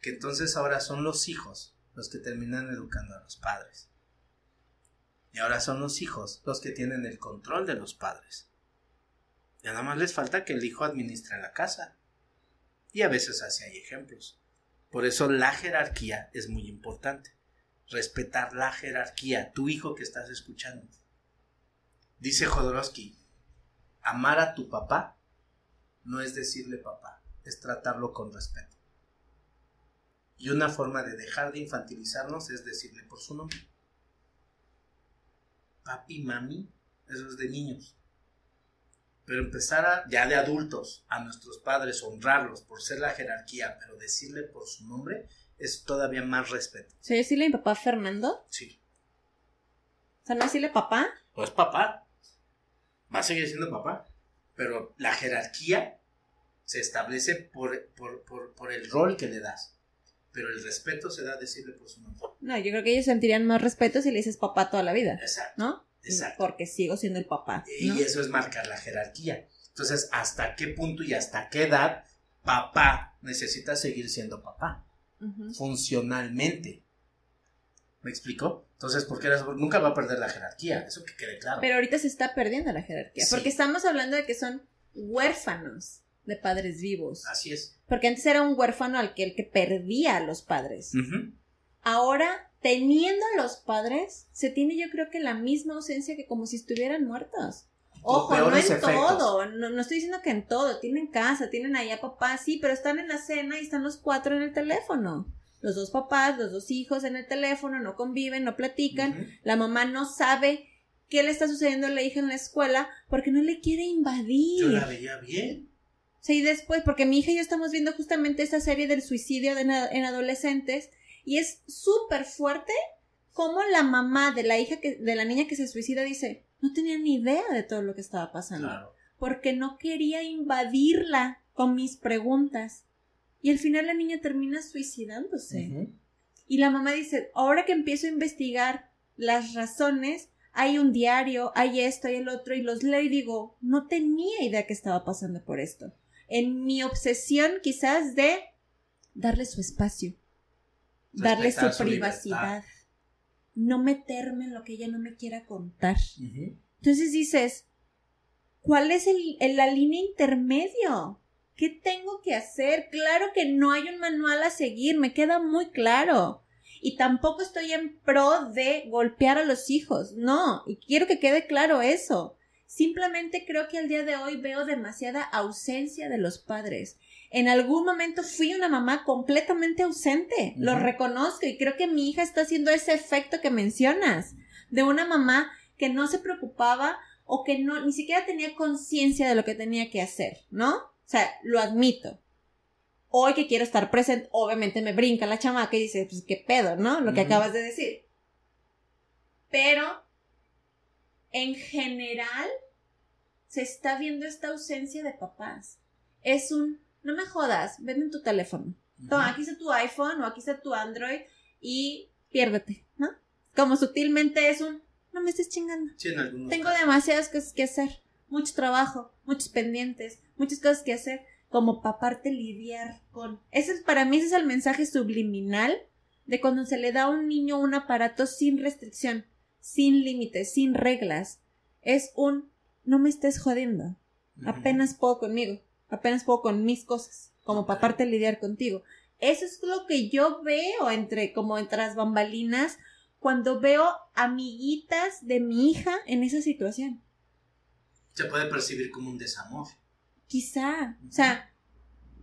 que entonces ahora son los hijos los que terminan educando a los padres. Y ahora son los hijos los que tienen el control de los padres. Nada más les falta que el hijo administre la casa. Y a veces así hay ejemplos. Por eso la jerarquía es muy importante. Respetar la jerarquía, tu hijo que estás escuchando. Dice Jodorowsky, amar a tu papá no es decirle papá, es tratarlo con respeto. Y una forma de dejar de infantilizarnos es decirle por su nombre. Papi, mami, eso es de niños. Pero empezar a, ya de adultos, a nuestros padres, honrarlos por ser la jerarquía, pero decirle por su nombre es todavía más respeto. ¿Soy decirle a mi papá Fernando? Sí. O sea, no decirle papá. Pues papá. Va a seguir siendo papá. Pero la jerarquía se establece por, por, por, por el rol que le das. Pero el respeto se da a decirle por su nombre. No, yo creo que ellos sentirían más respeto si le dices papá toda la vida, Exacto. ¿no? Exacto. Porque sigo siendo el papá. ¿no? Y eso es marcar la jerarquía. Entonces, ¿hasta qué punto y hasta qué edad papá necesita seguir siendo papá? Funcionalmente. ¿Me explico? Entonces, ¿por qué las- nunca va a perder la jerarquía? Eso que quede claro. Pero ahorita se está perdiendo la jerarquía. Sí. Porque estamos hablando de que son huérfanos de padres vivos. Así es. Porque antes era un huérfano al que el que perdía a los padres. Ahora, teniendo a los padres, se tiene yo creo que la misma ausencia que como si estuvieran muertos. Ojo, no en efectos. todo, no, no estoy diciendo que en todo, tienen casa, tienen ahí a papá, sí, pero están en la cena y están los cuatro en el teléfono. Los dos papás, los dos hijos en el teléfono, no conviven, no platican, la mamá no sabe qué le está sucediendo a la hija en la escuela porque no le quiere invadir. Yo la veía bien. Y después, porque mi hija y yo estamos viendo justamente esta serie del suicidio en, adolescentes y es súper fuerte como la mamá de la hija que, de la niña que se suicida dice, no tenía ni idea de todo lo que estaba pasando. Porque no quería invadirla con mis preguntas. Y al final la niña termina suicidándose. Y la mamá dice, ahora que empiezo a investigar las razones, hay un diario, hay esto, hay el otro, y los leo y digo, no tenía idea que estaba pasando por esto. En mi obsesión quizás de darle su espacio, darle su, privacidad, no meterme en lo que ella no me quiera contar. Entonces dices, ¿cuál es el, la línea intermedio? ¿Qué tengo que hacer? Claro que no hay un manual a seguir, me queda muy claro. Y tampoco estoy en pro de golpear a los hijos, no, y quiero que quede claro eso. Simplemente creo que al día de hoy veo demasiada ausencia de los padres. En algún momento fui una mamá completamente ausente, lo reconozco y creo que mi hija está haciendo ese efecto que mencionas, de una mamá que no se preocupaba o que no ni siquiera tenía conciencia de lo que tenía que hacer, ¿no? O sea, lo admito. Hoy que quiero estar presente, obviamente me brinca la chamaca y dice, pues qué pedo, ¿no? Lo que acabas de decir. Pero, en general, se está viendo esta ausencia de papás. Es un, no me jodas, ven en tu teléfono. Toma, aquí está tu iPhone o aquí está tu Android y piérdete, ¿no? Como sutilmente es un, no me estés chingando. Tengo demasiadas cosas que hacer, mucho trabajo, muchos pendientes, muchas cosas que hacer, como paparte lidiar con. Ese es, para mí ese es el mensaje subliminal de cuando se le da a un niño un aparato sin restricción, sin límites, sin reglas. Es un no me estés jodiendo. Apenas puedo conmigo, apenas puedo con mis cosas, como paparte lidiar contigo. Eso es lo que yo veo entre, como entre las bambalinas, cuando veo amiguitas de mi hija en esa situación. Se puede percibir como un desamor. Quizá. O sea,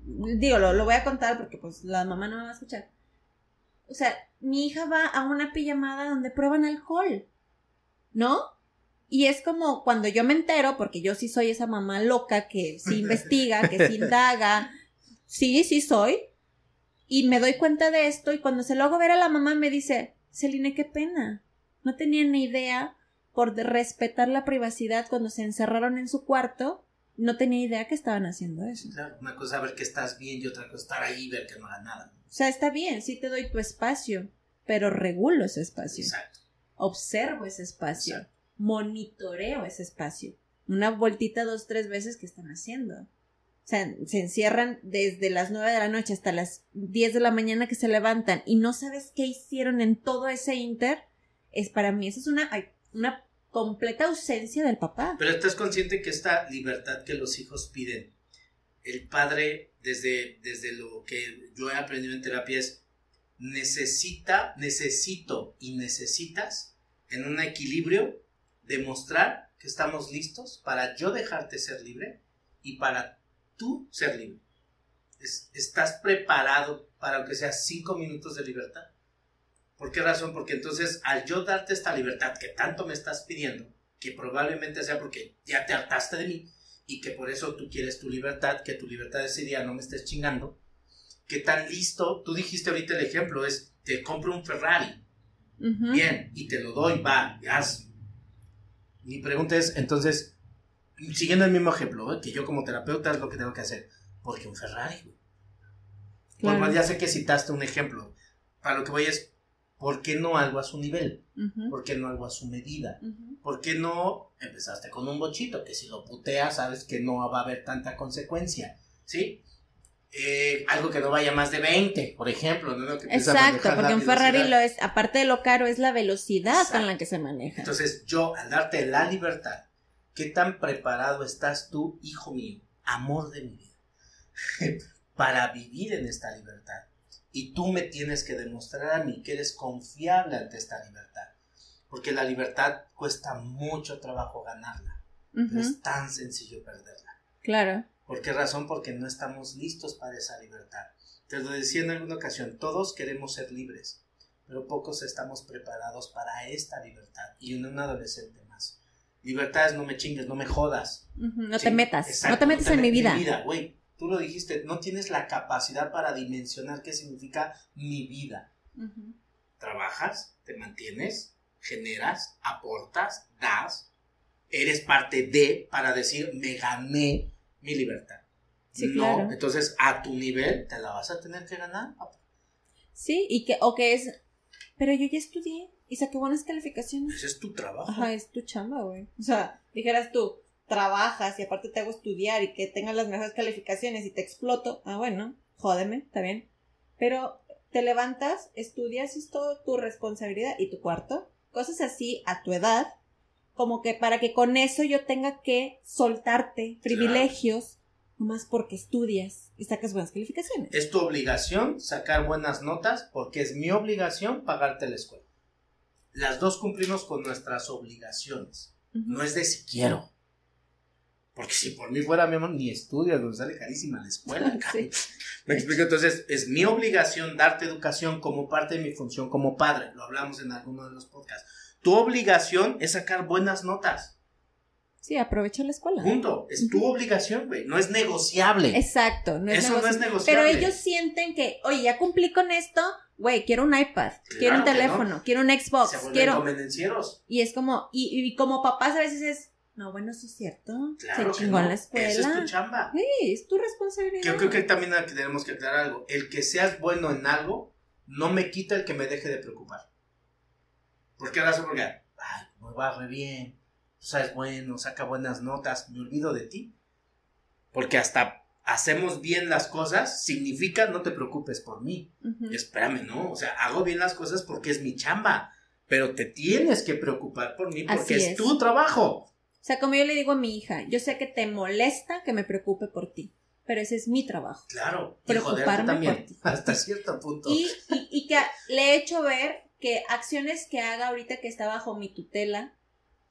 digo, lo, lo voy a contar porque pues la mamá no me va a escuchar. O sea, mi hija va a una pijamada donde prueban alcohol. ¿No? Y es como cuando yo me entero, porque yo sí soy esa mamá loca que sí investiga, que sí indaga. Sí, sí soy. Y me doy cuenta de esto y cuando se lo hago ver a la mamá me dice, Celine, qué pena. No tenía ni idea por respetar la privacidad cuando se encerraron en su cuarto no tenía idea que estaban haciendo eso. Claro, una cosa es ver que estás bien y otra cosa estar ahí y ver que no haga nada. O sea, está bien, sí te doy tu espacio, pero regulo ese espacio. Exacto. Observo ese espacio. Monitoreo ese espacio. Una vueltita dos, tres veces que están haciendo. O sea, se encierran desde las nueve de la noche hasta las diez de la mañana que se levantan y no sabes qué hicieron en todo ese inter. Es para mí, eso es una, una completa ausencia del papá. Pero estás consciente que esta libertad que los hijos piden, el padre, desde, desde lo que yo he aprendido en terapia, es necesita, necesito y necesitas en un equilibrio demostrar que estamos listos para yo dejarte ser libre y para tú ser libre. estás preparado para aunque sea cinco minutos de libertad. ¿Por qué razón? Porque entonces al yo darte esta libertad que tanto me estás pidiendo, que probablemente sea porque ya te hartaste de mí y que por eso tú quieres tu libertad, que tu libertad ese día no me estés chingando, que tan listo, tú dijiste ahorita el ejemplo, es te compro un Ferrari, bien, y te lo doy, va, haz. Mi pregunta es, entonces, siguiendo el mismo ejemplo, ¿eh? que yo como terapeuta es lo que tengo que hacer, porque un Ferrari, güey. ya sé que citaste un ejemplo, para lo que voy es, ¿Por qué no algo a su nivel? ¿Por qué no algo a su medida? ¿Por qué no empezaste con un bochito que si lo puteas sabes que no va a haber tanta consecuencia? ¿Sí? Eh, algo que no vaya más de 20, por ejemplo. Exacto, porque un Ferrari lo es, aparte de lo caro, es la velocidad con la que se maneja. Entonces, yo, al darte la libertad, ¿qué tan preparado estás tú, hijo mío, amor de mi vida, para vivir en esta libertad? Y tú me tienes que demostrar a mí que eres confiable ante esta libertad. Porque la libertad cuesta mucho trabajo ganarla. Pero es tan sencillo perderla. Claro. ¿Por qué razón? Porque no estamos listos para esa libertad. Te lo decía en alguna ocasión, todos queremos ser libres, pero pocos estamos preparados para esta libertad. Y en un adolescente más. Libertad es no me chingues, no me jodas. No te metas, no te metes en mi vida. güey. tú lo dijiste, no tienes la capacidad para dimensionar qué significa mi vida. Trabajas, te mantienes, generas, aportas, das, eres parte de para decir, me gané mi libertad. no, entonces a tu nivel te la vas a tener que ganar. Sí, y que, o que es, pero yo ya estudié y saqué buenas calificaciones. Ese es tu trabajo. Ajá, es tu chamba, güey. O sea, dijeras tú, trabajas y aparte te hago estudiar y que tengas las mejores calificaciones y te exploto. Ah, bueno, jódeme, está bien. Pero te levantas, estudias, es todo tu responsabilidad y tu cuarto. Cosas así a tu edad, como que para que con eso yo tenga que soltarte privilegios, nomás porque estudias y sacas buenas calificaciones. Es tu obligación sacar buenas notas porque es mi obligación pagarte la escuela. Las dos cumplimos con nuestras obligaciones. No es de si quiero. Porque si por mí fuera, mi amor, ni estudias, nos sale carísima la escuela. Me explico, entonces es mi obligación darte educación como parte de mi función como padre. Lo hablamos en alguno de los podcasts. Tu obligación es sacar buenas notas. Sí, aprovecha la escuela. Punto. Es tu obligación, güey. No es negociable. Exacto. No es Eso no es negociable. Pero ellos sienten que, oye, ya cumplí con esto, güey, quiero un iPad, quiero un teléfono, quiero un Xbox. Se quiero. Y es como, y, y como papás a veces es, no, bueno, sí es cierto. Claro Se chingó en la escuela. Esa es tu chamba. Sí, es tu responsabilidad. Yo creo que también tenemos que aclarar algo. El que seas bueno en algo no me quita el que me deje de preocupar. ¿Por qué razón? Porque, ay, me va re bien. Tú sabes bueno, saca buenas notas. Me olvido de ti. Porque hasta hacemos bien las cosas significa no te preocupes por mí. Espérame, ¿no? O sea, hago bien las cosas porque es mi chamba. Pero te tienes que preocupar por mí porque es tu trabajo. O sea, como yo le digo a mi hija, yo sé que te molesta que me preocupe por ti, pero ese es mi trabajo. Claro, preocuparme también, por ti. Hasta cierto punto. Y, y, que le he hecho ver que acciones que haga ahorita que está bajo mi tutela,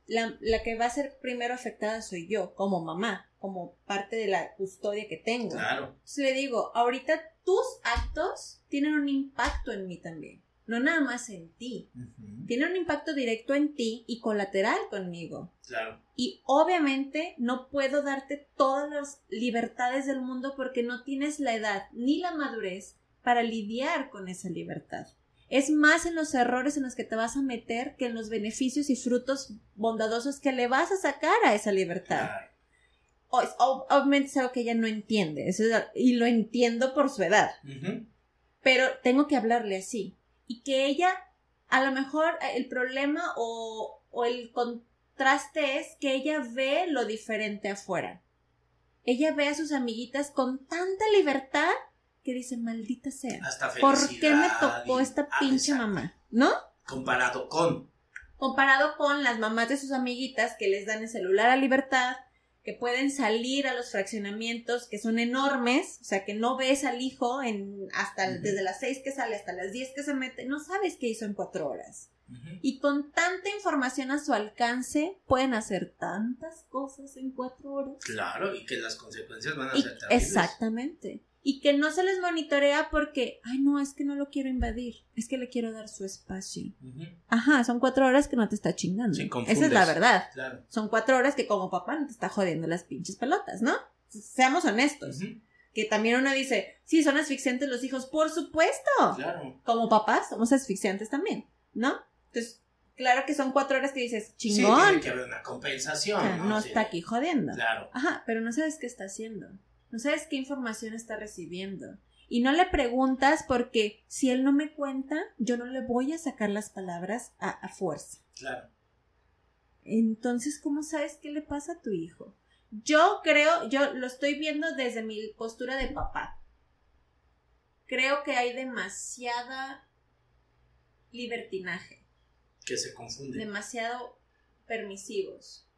la, la, que va a ser primero afectada soy yo, como mamá, como parte de la custodia que tengo. Claro. Entonces le digo, ahorita tus actos tienen un impacto en mí también no nada más en ti. Tiene un impacto directo en ti y colateral conmigo. Claro. Y obviamente no puedo darte todas las libertades del mundo porque no tienes la edad ni la madurez para lidiar con esa libertad. Es más en los errores en los que te vas a meter que en los beneficios y frutos bondadosos que le vas a sacar a esa libertad. obviamente es algo que ella no entiende, y lo entiendo por su edad. Pero tengo que hablarle así y que ella, a lo mejor eh, el problema o, o el contraste es que ella ve lo diferente afuera. Ella ve a sus amiguitas con tanta libertad que dice, maldita sea. ¿Por qué me tocó esta ah, pinche mamá? ¿No? Comparado con. Comparado con las mamás de sus amiguitas que les dan el celular a libertad, que pueden salir a los fraccionamientos que son enormes, o sea, que no ves al hijo en hasta desde las seis que sale hasta las diez que se mete, no sabes qué hizo en cuatro horas. Y con tanta información a su alcance, pueden hacer tantas cosas en cuatro horas. Claro, y que las consecuencias van a ser terribles. Exactamente y que no se les monitorea porque, ay, no, es que no lo quiero invadir, es que le quiero dar su espacio. Ajá, son cuatro horas que no te está chingando. Esa es la verdad. Son cuatro horas que como papá no te está jodiendo las pinches pelotas, ¿no? Seamos honestos. Que también uno dice, sí, son asfixiantes los hijos, por supuesto. Claro. Como papás somos asfixiantes también, ¿no? Entonces, claro que son cuatro horas que dices, chingón. Sí, tiene que haber una compensación. ¿no? está aquí jodiendo. Claro. Ajá, pero no sabes qué está haciendo no sabes qué información está recibiendo. Y no le preguntas porque si él no me cuenta, yo no le voy a sacar las palabras a, fuerza. Claro. Entonces, ¿cómo sabes qué le pasa a tu hijo? Yo creo, yo lo estoy viendo desde mi postura de papá. Creo que hay demasiada libertinaje. Que se confunde. Demasiado permisivos.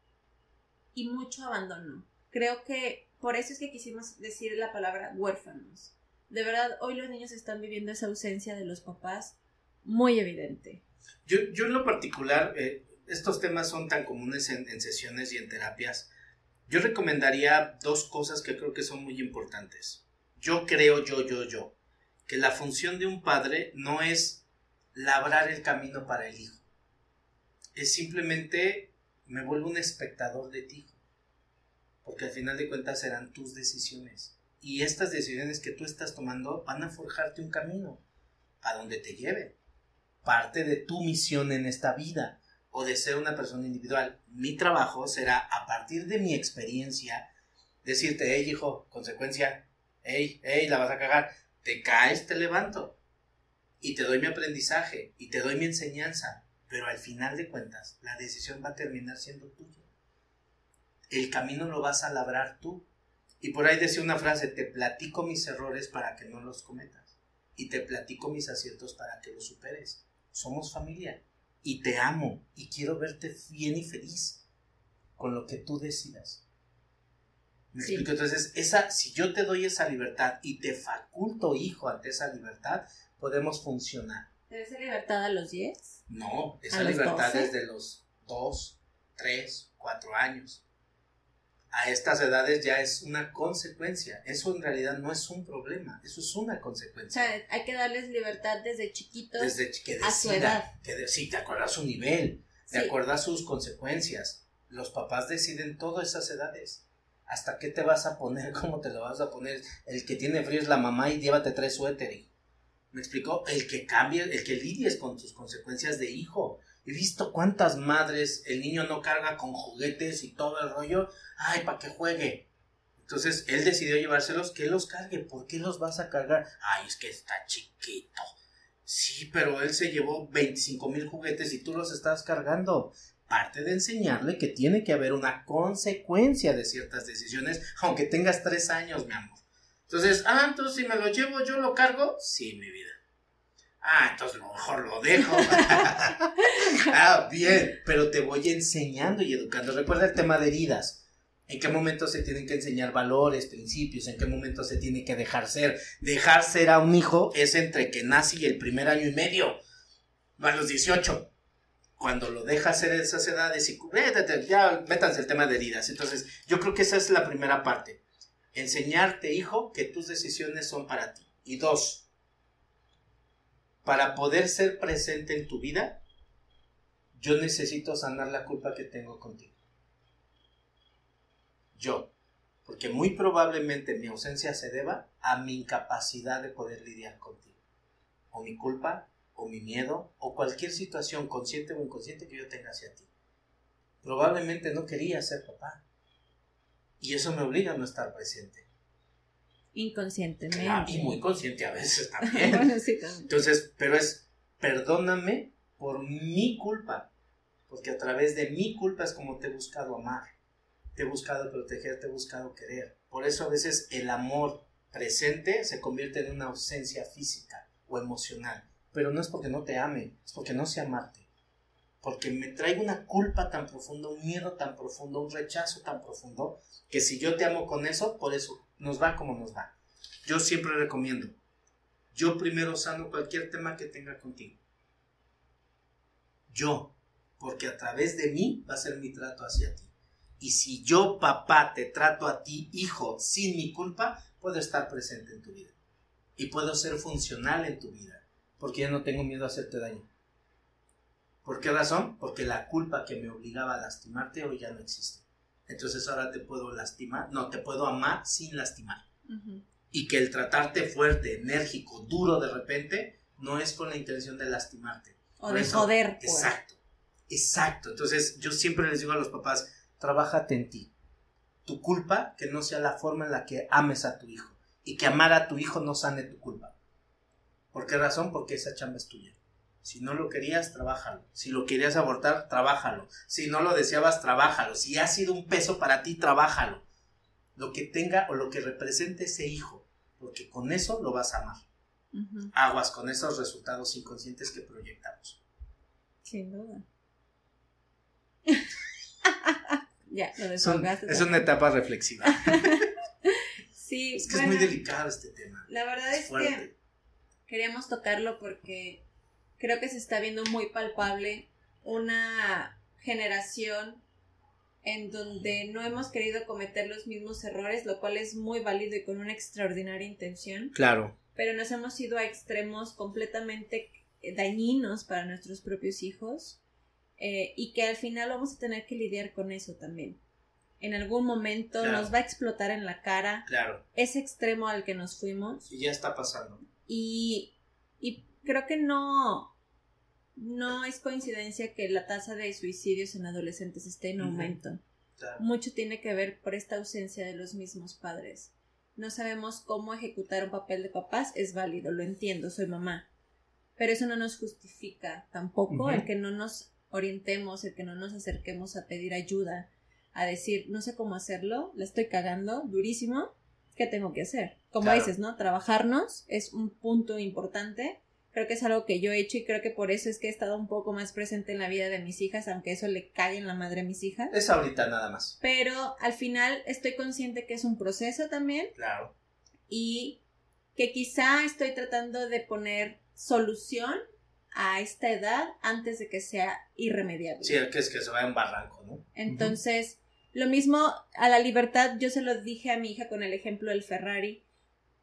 Y mucho abandono. Creo que por eso es que quisimos decir la palabra huérfanos. De verdad, hoy los niños están viviendo esa ausencia de los papás muy evidente. Yo, yo en lo particular, eh, estos temas son tan comunes en, en sesiones y en terapias. Yo recomendaría dos cosas que creo que son muy importantes. Yo creo, yo, yo, yo, que la función de un padre no es labrar el camino para el hijo. Es simplemente me vuelvo un espectador de ti porque al final de cuentas serán tus decisiones. Y estas decisiones que tú estás tomando van a forjarte un camino a donde te lleve. Parte de tu misión en esta vida o de ser una persona individual. Mi trabajo será, a partir de mi experiencia, decirte, hey hijo, consecuencia, hey, hey, la vas a cagar, te caes, te levanto. Y te doy mi aprendizaje y te doy mi enseñanza. Pero al final de cuentas, la decisión va a terminar siendo tuya. El camino lo vas a labrar tú. Y por ahí decía una frase, te platico mis errores para que no los cometas. Y te platico mis aciertos para que los superes. Somos familia. Y te amo. Y quiero verte bien y feliz con lo que tú decidas. ¿Me explico? Entonces, esa, si yo te doy esa libertad y te faculto, hijo, ante esa libertad, podemos funcionar. ¿Debe esa libertad a los 10? No, esa libertad es de los 2, 3, 4 años. A estas edades ya es una consecuencia. Eso en realidad no es un problema, eso es una consecuencia. O sea, hay que darles libertad desde chiquitos desde que a su edad. Que sí, de acuerdo a su nivel, de acuerdo a sus consecuencias. Los papás deciden todas esas edades. ¿Hasta qué te vas a poner? ¿Cómo te lo vas a poner? El que tiene frío es la mamá y llévate tres suéteres. ¿Me explicó? El que cambie, el que lidies con tus consecuencias de hijo. He visto cuántas madres el niño no carga con juguetes y todo el rollo. Ay, para que juegue. Entonces él decidió llevárselos, que los cargue. ¿Por qué los vas a cargar? Ay, es que está chiquito. Sí, pero él se llevó 25 mil juguetes y tú los estás cargando. Parte de enseñarle que tiene que haber una consecuencia de ciertas decisiones, aunque tengas tres años, mi amor. Entonces, ah, entonces si me lo llevo, yo lo cargo. Sí, mi vida. Ah, entonces lo mejor lo dejo. ah, bien, pero te voy enseñando y educando. Recuerda el tema de heridas. ¿En qué momento se tienen que enseñar valores, principios? ¿En qué momento se tiene que dejar ser? Dejar ser a un hijo es entre que nace y el primer año y medio. A los 18. Cuando lo dejas ser esas edades y ya métanse el tema de heridas. Entonces, yo creo que esa es la primera parte enseñarte, hijo, que tus decisiones son para ti. Y dos, para poder ser presente en tu vida, yo necesito sanar la culpa que tengo contigo. Yo, porque muy probablemente mi ausencia se deba a mi incapacidad de poder lidiar contigo. O mi culpa, o mi miedo, o cualquier situación consciente o inconsciente que yo tenga hacia ti. Probablemente no quería ser papá y eso me obliga a no estar presente. Inconscientemente. y muy consciente a veces también. Entonces, pero es, perdóname por mi culpa, porque a través de mi culpa es como te he buscado amar, te he buscado proteger, te he buscado querer. Por eso a veces el amor presente se convierte en una ausencia física o emocional, pero no es porque no te ame, es porque no sé amarte porque me traigo una culpa tan profunda, un miedo tan profundo, un rechazo tan profundo, que si yo te amo con eso, por eso nos va como nos va. Yo siempre recomiendo, yo primero sano cualquier tema que tenga contigo. Yo, porque a través de mí va a ser mi trato hacia ti. Y si yo, papá, te trato a ti, hijo, sin mi culpa, puedo estar presente en tu vida. Y puedo ser funcional en tu vida, porque ya no tengo miedo a hacerte daño. ¿Por qué razón? Porque la culpa que me obligaba a lastimarte hoy ya no existe. Entonces ahora te puedo lastimar, no, te puedo amar sin lastimar. Y que el tratarte fuerte, enérgico, duro de repente, no es con la intención de lastimarte. O de joder. Pues. Exacto, exacto. Entonces yo siempre les digo a los papás, trabájate en ti. Tu culpa, que no sea la forma en la que ames a tu hijo. Y que amar a tu hijo no sane tu culpa. ¿Por qué razón? Porque esa chamba es tuya. Si no lo querías, trabájalo. Si lo querías abortar, trabájalo. Si no lo deseabas, trabájalo. Si ha sido un peso para ti, trabájalo. Lo que tenga o lo que represente ese hijo, porque con eso lo vas a amar. Aguas con esos resultados inconscientes que proyectamos. Sin duda. ya, lo Es una etapa reflexiva. sí, es que es muy delicado este tema. La verdad es que queríamos tocarlo porque creo que se está viendo muy palpable una generación en donde no hemos querido cometer los mismos errores, lo cual es muy válido y con una extraordinaria intención. Claro. Pero nos hemos ido a extremos completamente dañinos para nuestros propios hijos eh, y que al final vamos a tener que lidiar con eso también. en algún momento Claro. nos va a explotar en la cara Claro. ese extremo al que nos fuimos Y ya está pasando. y, y creo que no no es coincidencia que la tasa de suicidios en adolescentes esté en aumento. Claro. Mucho tiene que ver por esta ausencia de los mismos padres. No sabemos cómo ejecutar un papel de papás, es válido, lo entiendo, soy mamá. Pero eso no nos justifica tampoco el que no nos orientemos, el que no nos acerquemos a pedir ayuda, a decir, no sé cómo hacerlo, la estoy cagando durísimo, ¿qué tengo que hacer? Como Claro. dices, ¿no? Trabajarnos es un punto importante. Creo que es algo que yo he hecho y creo que por eso es que he estado un poco más presente en la vida de mis hijas, aunque eso le cague en la madre a mis hijas. Es ahorita nada más. Pero al final estoy consciente que es un proceso también Claro. y que quizá estoy tratando de poner solución a esta edad antes de que sea irremediable. Sí, el que es que se va en barranco, ¿no? Entonces, lo mismo a la libertad, yo se lo dije a mi hija con el ejemplo del Ferrari.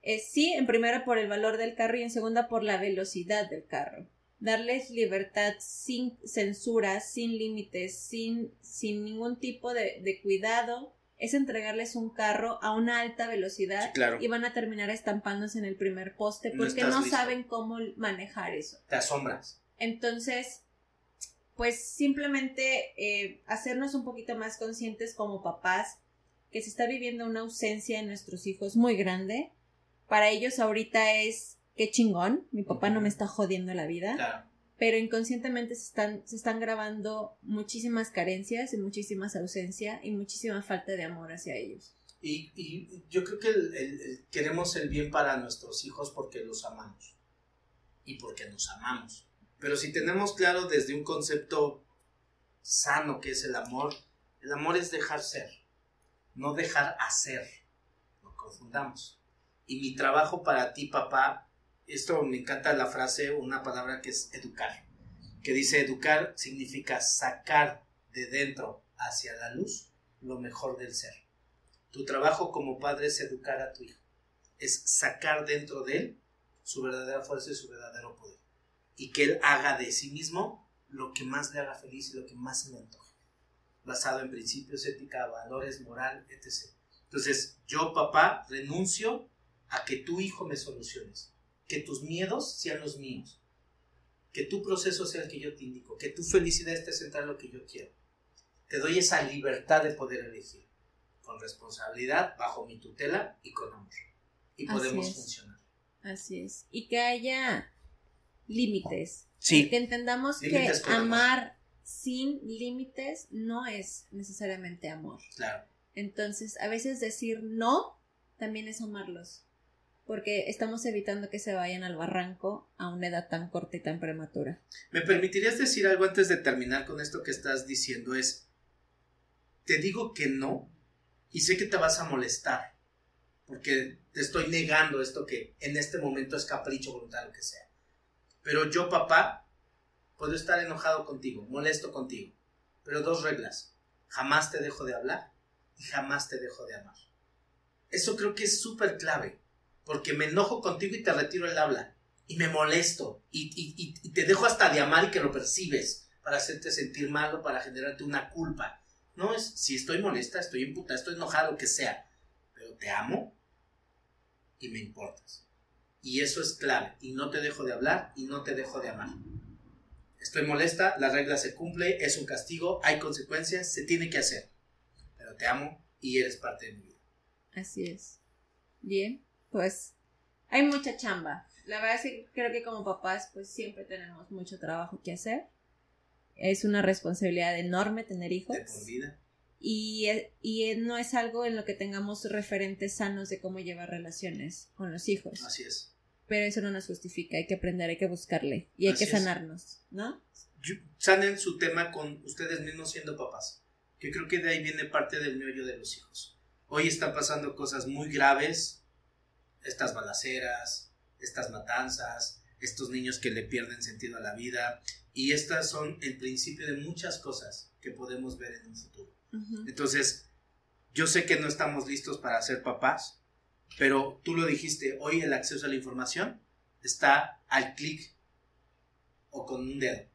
Eh, sí, en primera por el valor del carro y en segunda por la velocidad del carro. Darles libertad sin censura, sin límites, sin, sin ningún tipo de, de cuidado, es entregarles un carro a una alta velocidad Sí, claro. y van a terminar estampándose en el primer poste porque no saben cómo manejar eso. Te asombras. Entonces, pues simplemente eh, hacernos un poquito más conscientes como papás que se está viviendo una ausencia en nuestros hijos muy grande. Para ellos ahorita es qué chingón, mi papá no me está jodiendo la vida, Claro. pero inconscientemente se están, se están grabando muchísimas carencias y muchísimas ausencias y muchísima falta de amor hacia ellos. Y, y yo creo que el- el- el- queremos el bien para nuestros hijos porque los amamos. Y porque nos amamos. Pero si tenemos claro desde un concepto sano que es el amor, el amor es dejar ser, no dejar hacer. No confundamos. Y mi trabajo para ti, papá, esto me encanta la frase, una palabra que es educar. Que dice educar significa sacar de dentro hacia la luz lo mejor del ser. Tu trabajo como padre es educar a tu hijo. Es sacar dentro de él su verdadera fuerza y su verdadero poder. Y que él haga de sí mismo lo que más le haga feliz y lo que más se le antoje. Basado en principios, ética, valores, moral, etc. Entonces, yo, papá, renuncio a que tu hijo me soluciones. Que tus miedos sean los míos. Que tu proceso sea el que yo te indico. Que tu felicidad esté centrada en lo que yo quiero. Te doy esa libertad de poder elegir con responsabilidad, bajo mi tutela y con amor. Y Así podemos es. funcionar. Así es. Y que haya límites. Sí. Que entendamos Límites que amar sin límites no es necesariamente amor. Claro. Entonces, a veces decir no también es amarlos. Porque estamos evitando que se vayan al barranco a una edad tan corta y tan prematura. ¿Me permitirías decir algo antes de terminar con esto que estás diciendo? Es, te digo que no y sé que te vas a molestar porque te estoy negando esto que en este momento es capricho, voluntad, lo que sea. Pero yo, papá, puedo estar enojado contigo, molesto contigo. Pero dos reglas. Jamás te dejo de hablar y jamás te dejo de amar. Eso creo que es súper clave. Porque me enojo contigo y te retiro el habla. Y me molesto. Y, te dejo hasta de amar y que lo percibes. Para hacerte sentir mal o para generarte una culpa. No es, si estoy molesta, estoy imputada, estoy enojada, lo que sea. Pero te amo y me importas. Y eso es clave. Y no te dejo de hablar y no te dejo de amar. Estoy molesta, la regla se cumple, es un castigo, hay consecuencias, se tiene que hacer. Pero te amo y eres parte de mi vida. Así es. Bien, pues hay mucha chamba. La verdad es que creo que como papás pues siempre tenemos mucho trabajo que hacer. Es una responsabilidad enorme tener hijos. Y, eh, y eh, no es algo en lo que tengamos referentes sanos de cómo llevar relaciones con los hijos. Así es. Pero eso no nos justifica, hay que aprender, hay que buscarle y hay Así que es. sanarnos, ¿no? Sanen su tema con ustedes mismos siendo papás. Que creo que de ahí viene parte del meollo de los hijos. Hoy están pasando cosas muy graves. Estas balaceras, estas matanzas, estos niños que le pierden sentido a la vida. Y estas son el principio de muchas cosas que podemos ver en un futuro. Entonces, yo sé que no estamos listos para ser papás, pero tú lo dijiste, hoy el acceso a la información está al clic o con un dedo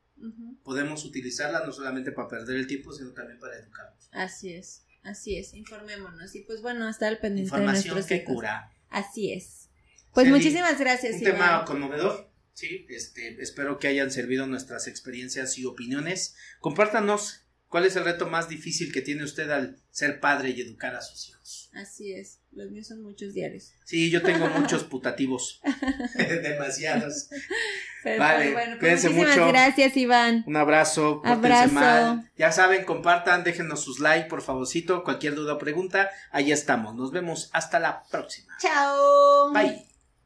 podemos utilizarla no solamente para perder el tiempo, sino también para educarnos. Así es. Así es, informémonos. Y pues bueno, estar al pendiente Información de que hijos. cura. Así es. Pues muchísimas gracias, Un Iván. tema conmovedor. Sí, este, espero que hayan servido nuestras experiencias y opiniones. Compártanos cuál es el reto más difícil que tiene usted al ser padre y educar a sus hijos. Así es. Los míos son muchos diarios. Sí, yo tengo muchos putativos. Demasiados. Pero, Vale, bueno, pues cuídense muchísimas mucho. gracias, Iván. Un abrazo, Abrazo. mal. Ya saben, compartan, déjenos sus likes, por favorcito. Cualquier duda o pregunta, ahí estamos. Nos vemos hasta la próxima. Chao. Bye.